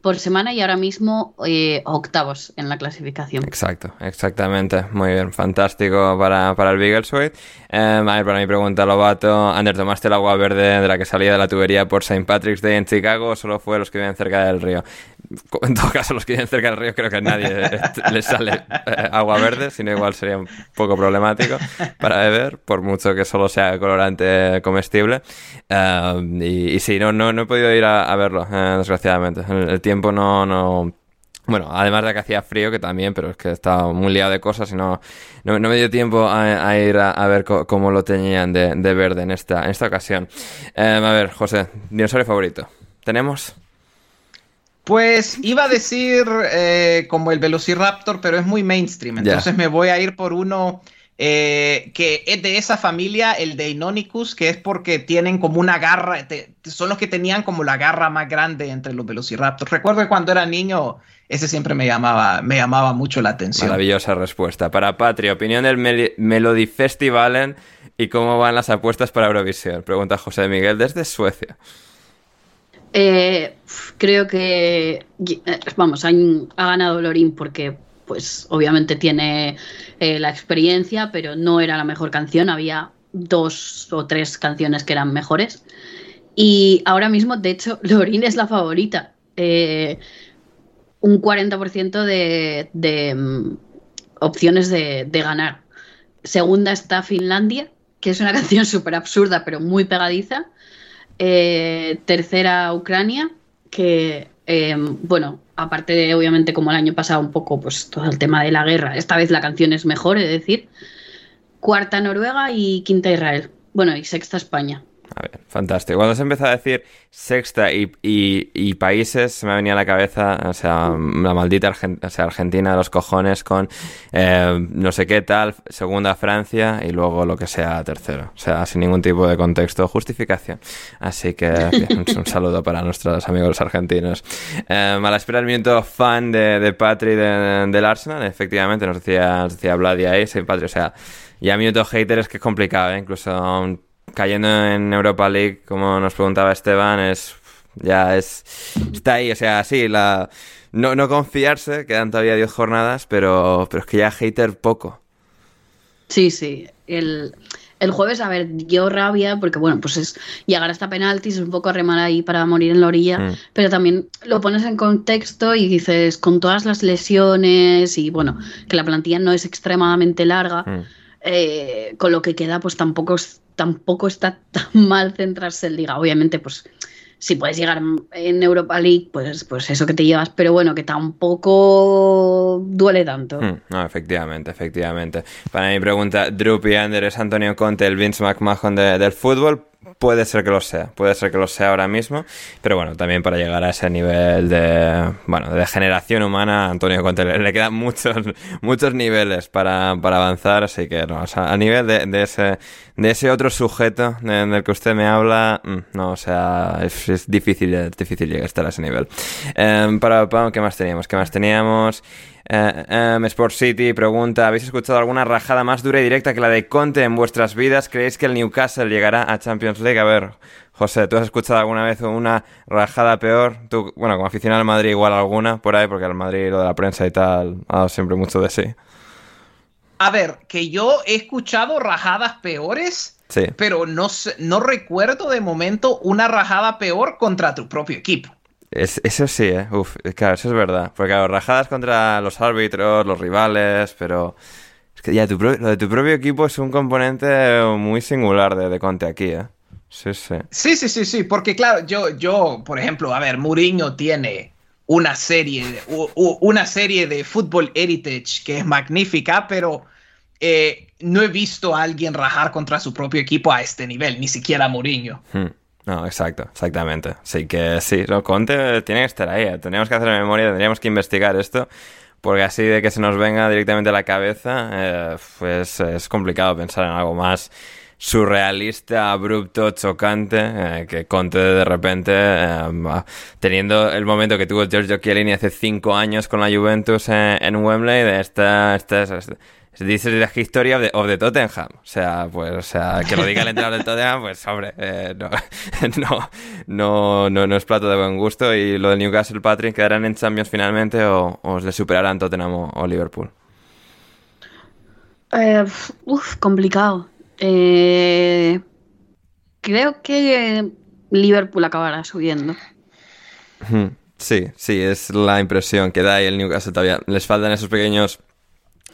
por semana y ahora mismo eh, octavos en la clasificación. Exacto, exactamente. Muy bien, fantástico para, para el Biggleswade. Eh, a ver, para mi pregunta, Lobato, Ander, ¿tomaste el agua verde de la que salía de la tubería por St. Patrick's Day en Chicago o solo fue los que viven cerca del río? En todo caso, los que viven cerca del río creo que a nadie les sale eh, agua verde, sino igual sería un poco problemático para beber, por mucho que solo sea colorante comestible. y, sí, no, no, no he podido ir a, verlo, desgraciadamente. El tiempo tiempo no, no, bueno, además de que hacía frío, que también, pero es que estaba muy liado de cosas y no, no, me dio tiempo a, ir a, ver cómo lo tenían de, verde en esta, en esta ocasión. Em, a ver, José, dinosaurio favorito. ¿Tenemos? Pues iba a decir eh, como el Velociraptor, pero es muy mainstream. Entonces me voy a ir por uno eh, que es de esa familia, el de Inonicus, que es porque tienen como una garra, son los que tenían como la garra más grande entre los velociraptors. Recuerdo que cuando era niño, ese siempre me llamaba, me llamaba mucho la atención. Maravillosa respuesta. Para Patria, opinión del Melody Festival y cómo van las apuestas para Eurovisión. Pregunta José Miguel desde Suecia. Eh, creo que, eh, vamos, ha ganado Lorín porque pues obviamente tiene eh, la experiencia, pero no era la mejor canción, había dos o tres canciones que eran mejores. Y ahora mismo, de hecho, Lorin es la favorita. Un 40% de, de mm, opciones de, ganar. Segunda está Finlandia, que es una canción súper absurda, pero muy pegadiza. Eh, tercera, Ucrania, que, bueno, aparte de obviamente como el año pasado un poco pues todo el tema de la guerra, esta vez la canción es mejor, es decir, cuarta Noruega y quinta Israel. Bueno, y sexta España. A ver, fantástico. Cuando se empezó a decir sexta y, países, se me venía a la cabeza, o sea, la maldita sea, Argentina de los cojones con eh, no sé qué tal, segunda Francia y luego lo que sea tercero. O sea, sin ningún tipo de contexto o justificación. Así que un, saludo para nuestros amigos argentinos. Eh, a la espera del minuto fan de, de Patri del Arsenal, efectivamente, nos decía, nos decía Vladi ahí, sí, Patri, o sea, ya minuto hater es que es complicado, ¿eh? incluso cayendo en Europa League, como nos preguntaba Esteban, es ya es está ahí, o sea, sí, la no, no confiarse, quedan todavía 10 jornadas, pero, pero es que ya hater poco. Sí, sí. El, jueves, a ver, yo rabia, porque bueno, pues es llegar hasta penaltis, es un poco remar ahí para morir en la orilla, mm. pero también lo pones en contexto y dices, con todas las lesiones y bueno, que la plantilla no es extremadamente larga, mm. Eh, con lo que queda, pues tampoco tampoco está tan mal centrarse en liga. Obviamente, pues si puedes llegar en Europa League, pues, pues eso que te llevas, pero bueno, que tampoco duele tanto. Hmm, no, efectivamente, efectivamente. Para mi pregunta, Drupi Ander es Antonio Conte, el Vince McMahon del fútbol. Puede ser que lo sea, puede ser que lo sea ahora mismo, pero bueno, también para llegar a ese nivel de, bueno, de generación humana, Antonio Conte le, quedan muchos, muchos niveles para, avanzar, así que no, a nivel de, ese, de ese otro sujeto del que usted me habla, mm, no, o sea, es, difícil, es difícil llegar a ese nivel. Em, para, para, ¿qué más teníamos? ¿Qué más teníamos? Eh, em, Sport City pregunta, ¿habéis escuchado alguna rajada más dura y directa que la de Conte en vuestras vidas? ¿Creéis que el Newcastle llegará a Champions League? A ver, José, ¿tú has escuchado alguna vez una rajada peor? Tú, bueno, como aficionado al Madrid igual alguna por ahí, porque al Madrid lo de la prensa y tal ha dado siempre mucho de sí. A ver, que yo he escuchado rajadas peores, sí. pero no, no recuerdo de momento una rajada peor contra tu propio equipo eso sí, ¿eh? Uf, claro, eso es verdad. Porque, claro, rajadas contra los árbitros, los rivales, pero... Es que ya tu lo de tu propio equipo es un componente muy singular de, de Conte aquí, ¿eh? Sí, sí. Sí, sí, sí, sí. Porque, claro, yo, yo por ejemplo, a ver, Mourinho tiene una serie, una serie de Football Heritage que es magnífica, pero eh, no he visto a alguien rajar contra su propio equipo a este nivel, ni siquiera Mourinho. Hmm. No, exacto, exactamente. Así que sí, no, Conte tiene que estar ahí. ¿eh? Tenemos que hacer memoria, tendríamos que investigar esto. porque así de que se nos venga directamente a la cabeza, eh, pues es complicado pensar en algo más surrealista, abrupto, chocante, eh, que Conte de repente, eh, teniendo el momento que tuvo Giorgio Chiellini hace cinco años con la Juventus en, Wembley, de esta, esta Dice la historia of the, of the, Tottenham. O sea, pues, o sea, que lo diga el entrenador del Tottenham, pues, hombre, eh, no, no, no, no, es plato de buen gusto. Y lo del Newcastle Patrick, ¿quedarán en Champions finalmente o, os le superarán Tottenham o, Liverpool? Eh, uf, complicado. Eh, creo que Liverpool acabará subiendo. Sí, sí, es la impresión que da y el Newcastle todavía. Les faltan esos pequeños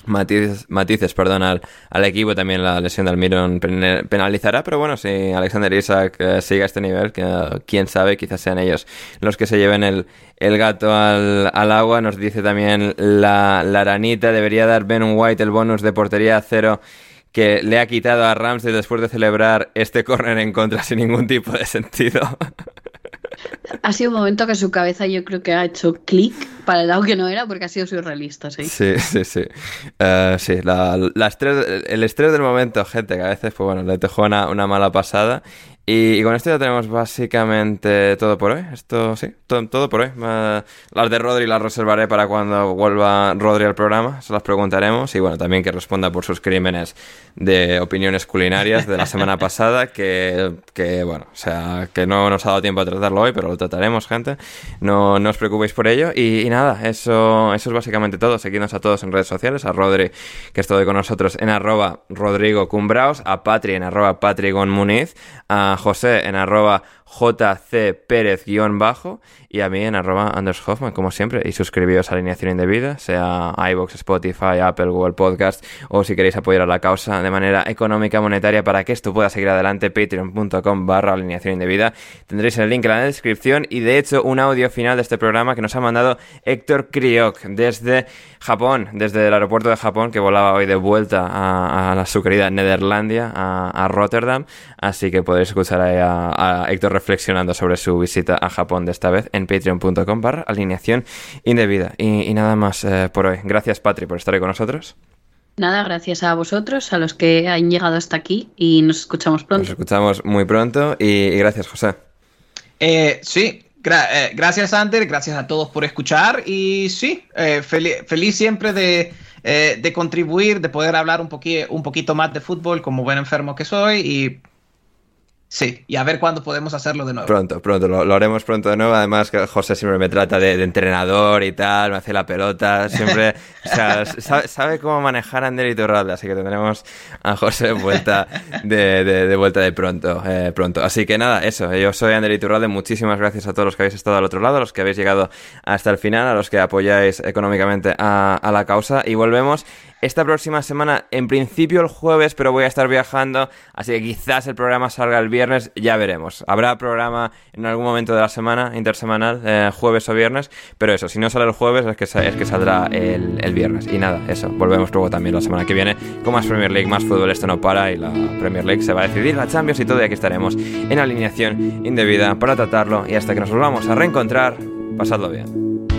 matices, matices perdón, al, equipo. También la lesión de Almiron penalizará, pero bueno, si Alexander Isaac eh, sigue a este nivel, que quién sabe, quizás sean ellos los que se lleven el, el gato al, al, agua. Nos dice también la, la aranita, debería dar Ben White el bonus de portería a cero que le ha quitado a Ramsey después de celebrar este córner en contra sin ningún tipo de sentido. Ha sido un momento que su cabeza yo creo que ha hecho clic para el lado que no era porque ha sido surrealista, sí. Sí, sí, sí. Eh, la, estrés, el estrés del momento, gente, que a veces pues bueno, le dejó una mala pasada y, con esto ya tenemos básicamente todo por hoy. Esto sí, todo, por hoy. las de Rodri las reservaré para cuando vuelva Rodri al programa. Se las preguntaremos. Y bueno, también que responda por sus crímenes de opiniones culinarias de la semana pasada. Que, que bueno, o sea, que no nos ha dado tiempo a tratarlo hoy, pero lo trataremos, gente. No, no os preocupéis por ello. Y, nada, eso, eso es básicamente todo. Seguidnos a todos en redes sociales. A Rodri, que estuvo con nosotros en arroba Rodrigo Cumbraos. A Patri en arroba Patrigon Muniz. A José en arroba JC Pérez-bajo y a mí en arroba Anders Hoffman, como siempre. Y suscribíos a Alineación Indebida, sea iBox, Spotify, Apple, Google Podcast, o si queréis apoyar a la causa de manera económica, monetaria, para que esto pueda seguir adelante, patreon.com barra Alineación Indebida. Tendréis el link en la descripción y de hecho un audio final de este programa que nos ha mandado Héctor Kriok desde Japón, desde el aeropuerto de Japón, que volaba hoy de vuelta a, su querida Nederlandia, a, Rotterdam. Así que podéis escuchar a, a Héctor reflexionando sobre su visita a Japón de esta vez en patreon.com barra alineación indebida. Y, nada más eh, por hoy. Gracias, Patri, por estar ahí con nosotros. Nada, gracias a vosotros, a los que han llegado hasta aquí y nos escuchamos pronto. Nos escuchamos muy pronto y, gracias, José. Eh, sí, eh, gracias, Ander, gracias a todos por escuchar y sí, feliz siempre de, de, contribuir, de poder hablar un, un poquito más de fútbol como buen enfermo que soy y Sí, y a ver cuándo podemos hacerlo de nuevo. Pronto, pronto, lo, haremos pronto de nuevo. Además, José siempre me trata de, entrenador y tal, me hace la pelota, siempre, o sea, sabe, cómo manejar a Ander Turralde, así que tendremos a José vuelta de, de, vuelta de pronto, eh, pronto. Así que nada, eso, yo soy Ander Iturralde, muchísimas gracias a todos los que habéis estado al otro lado, a los que habéis llegado hasta el final, a los que apoyáis económicamente a la causa, y volvemos esta próxima semana, en principio el jueves, pero voy a estar viajando, así que quizás el programa salga el viernes, ya veremos. Habrá programa en algún momento de la semana, intersemanal, eh, jueves o viernes, pero eso, si no sale el jueves es que, es que saldrá el, viernes. Y nada, eso, volvemos luego también la semana que viene con más Premier League, más fútbol, esto no para y la Premier League se va a decidir, la Champions y todo, y aquí estaremos en alineación indebida para tratarlo y hasta que nos volvamos a reencontrar, pasadlo bien.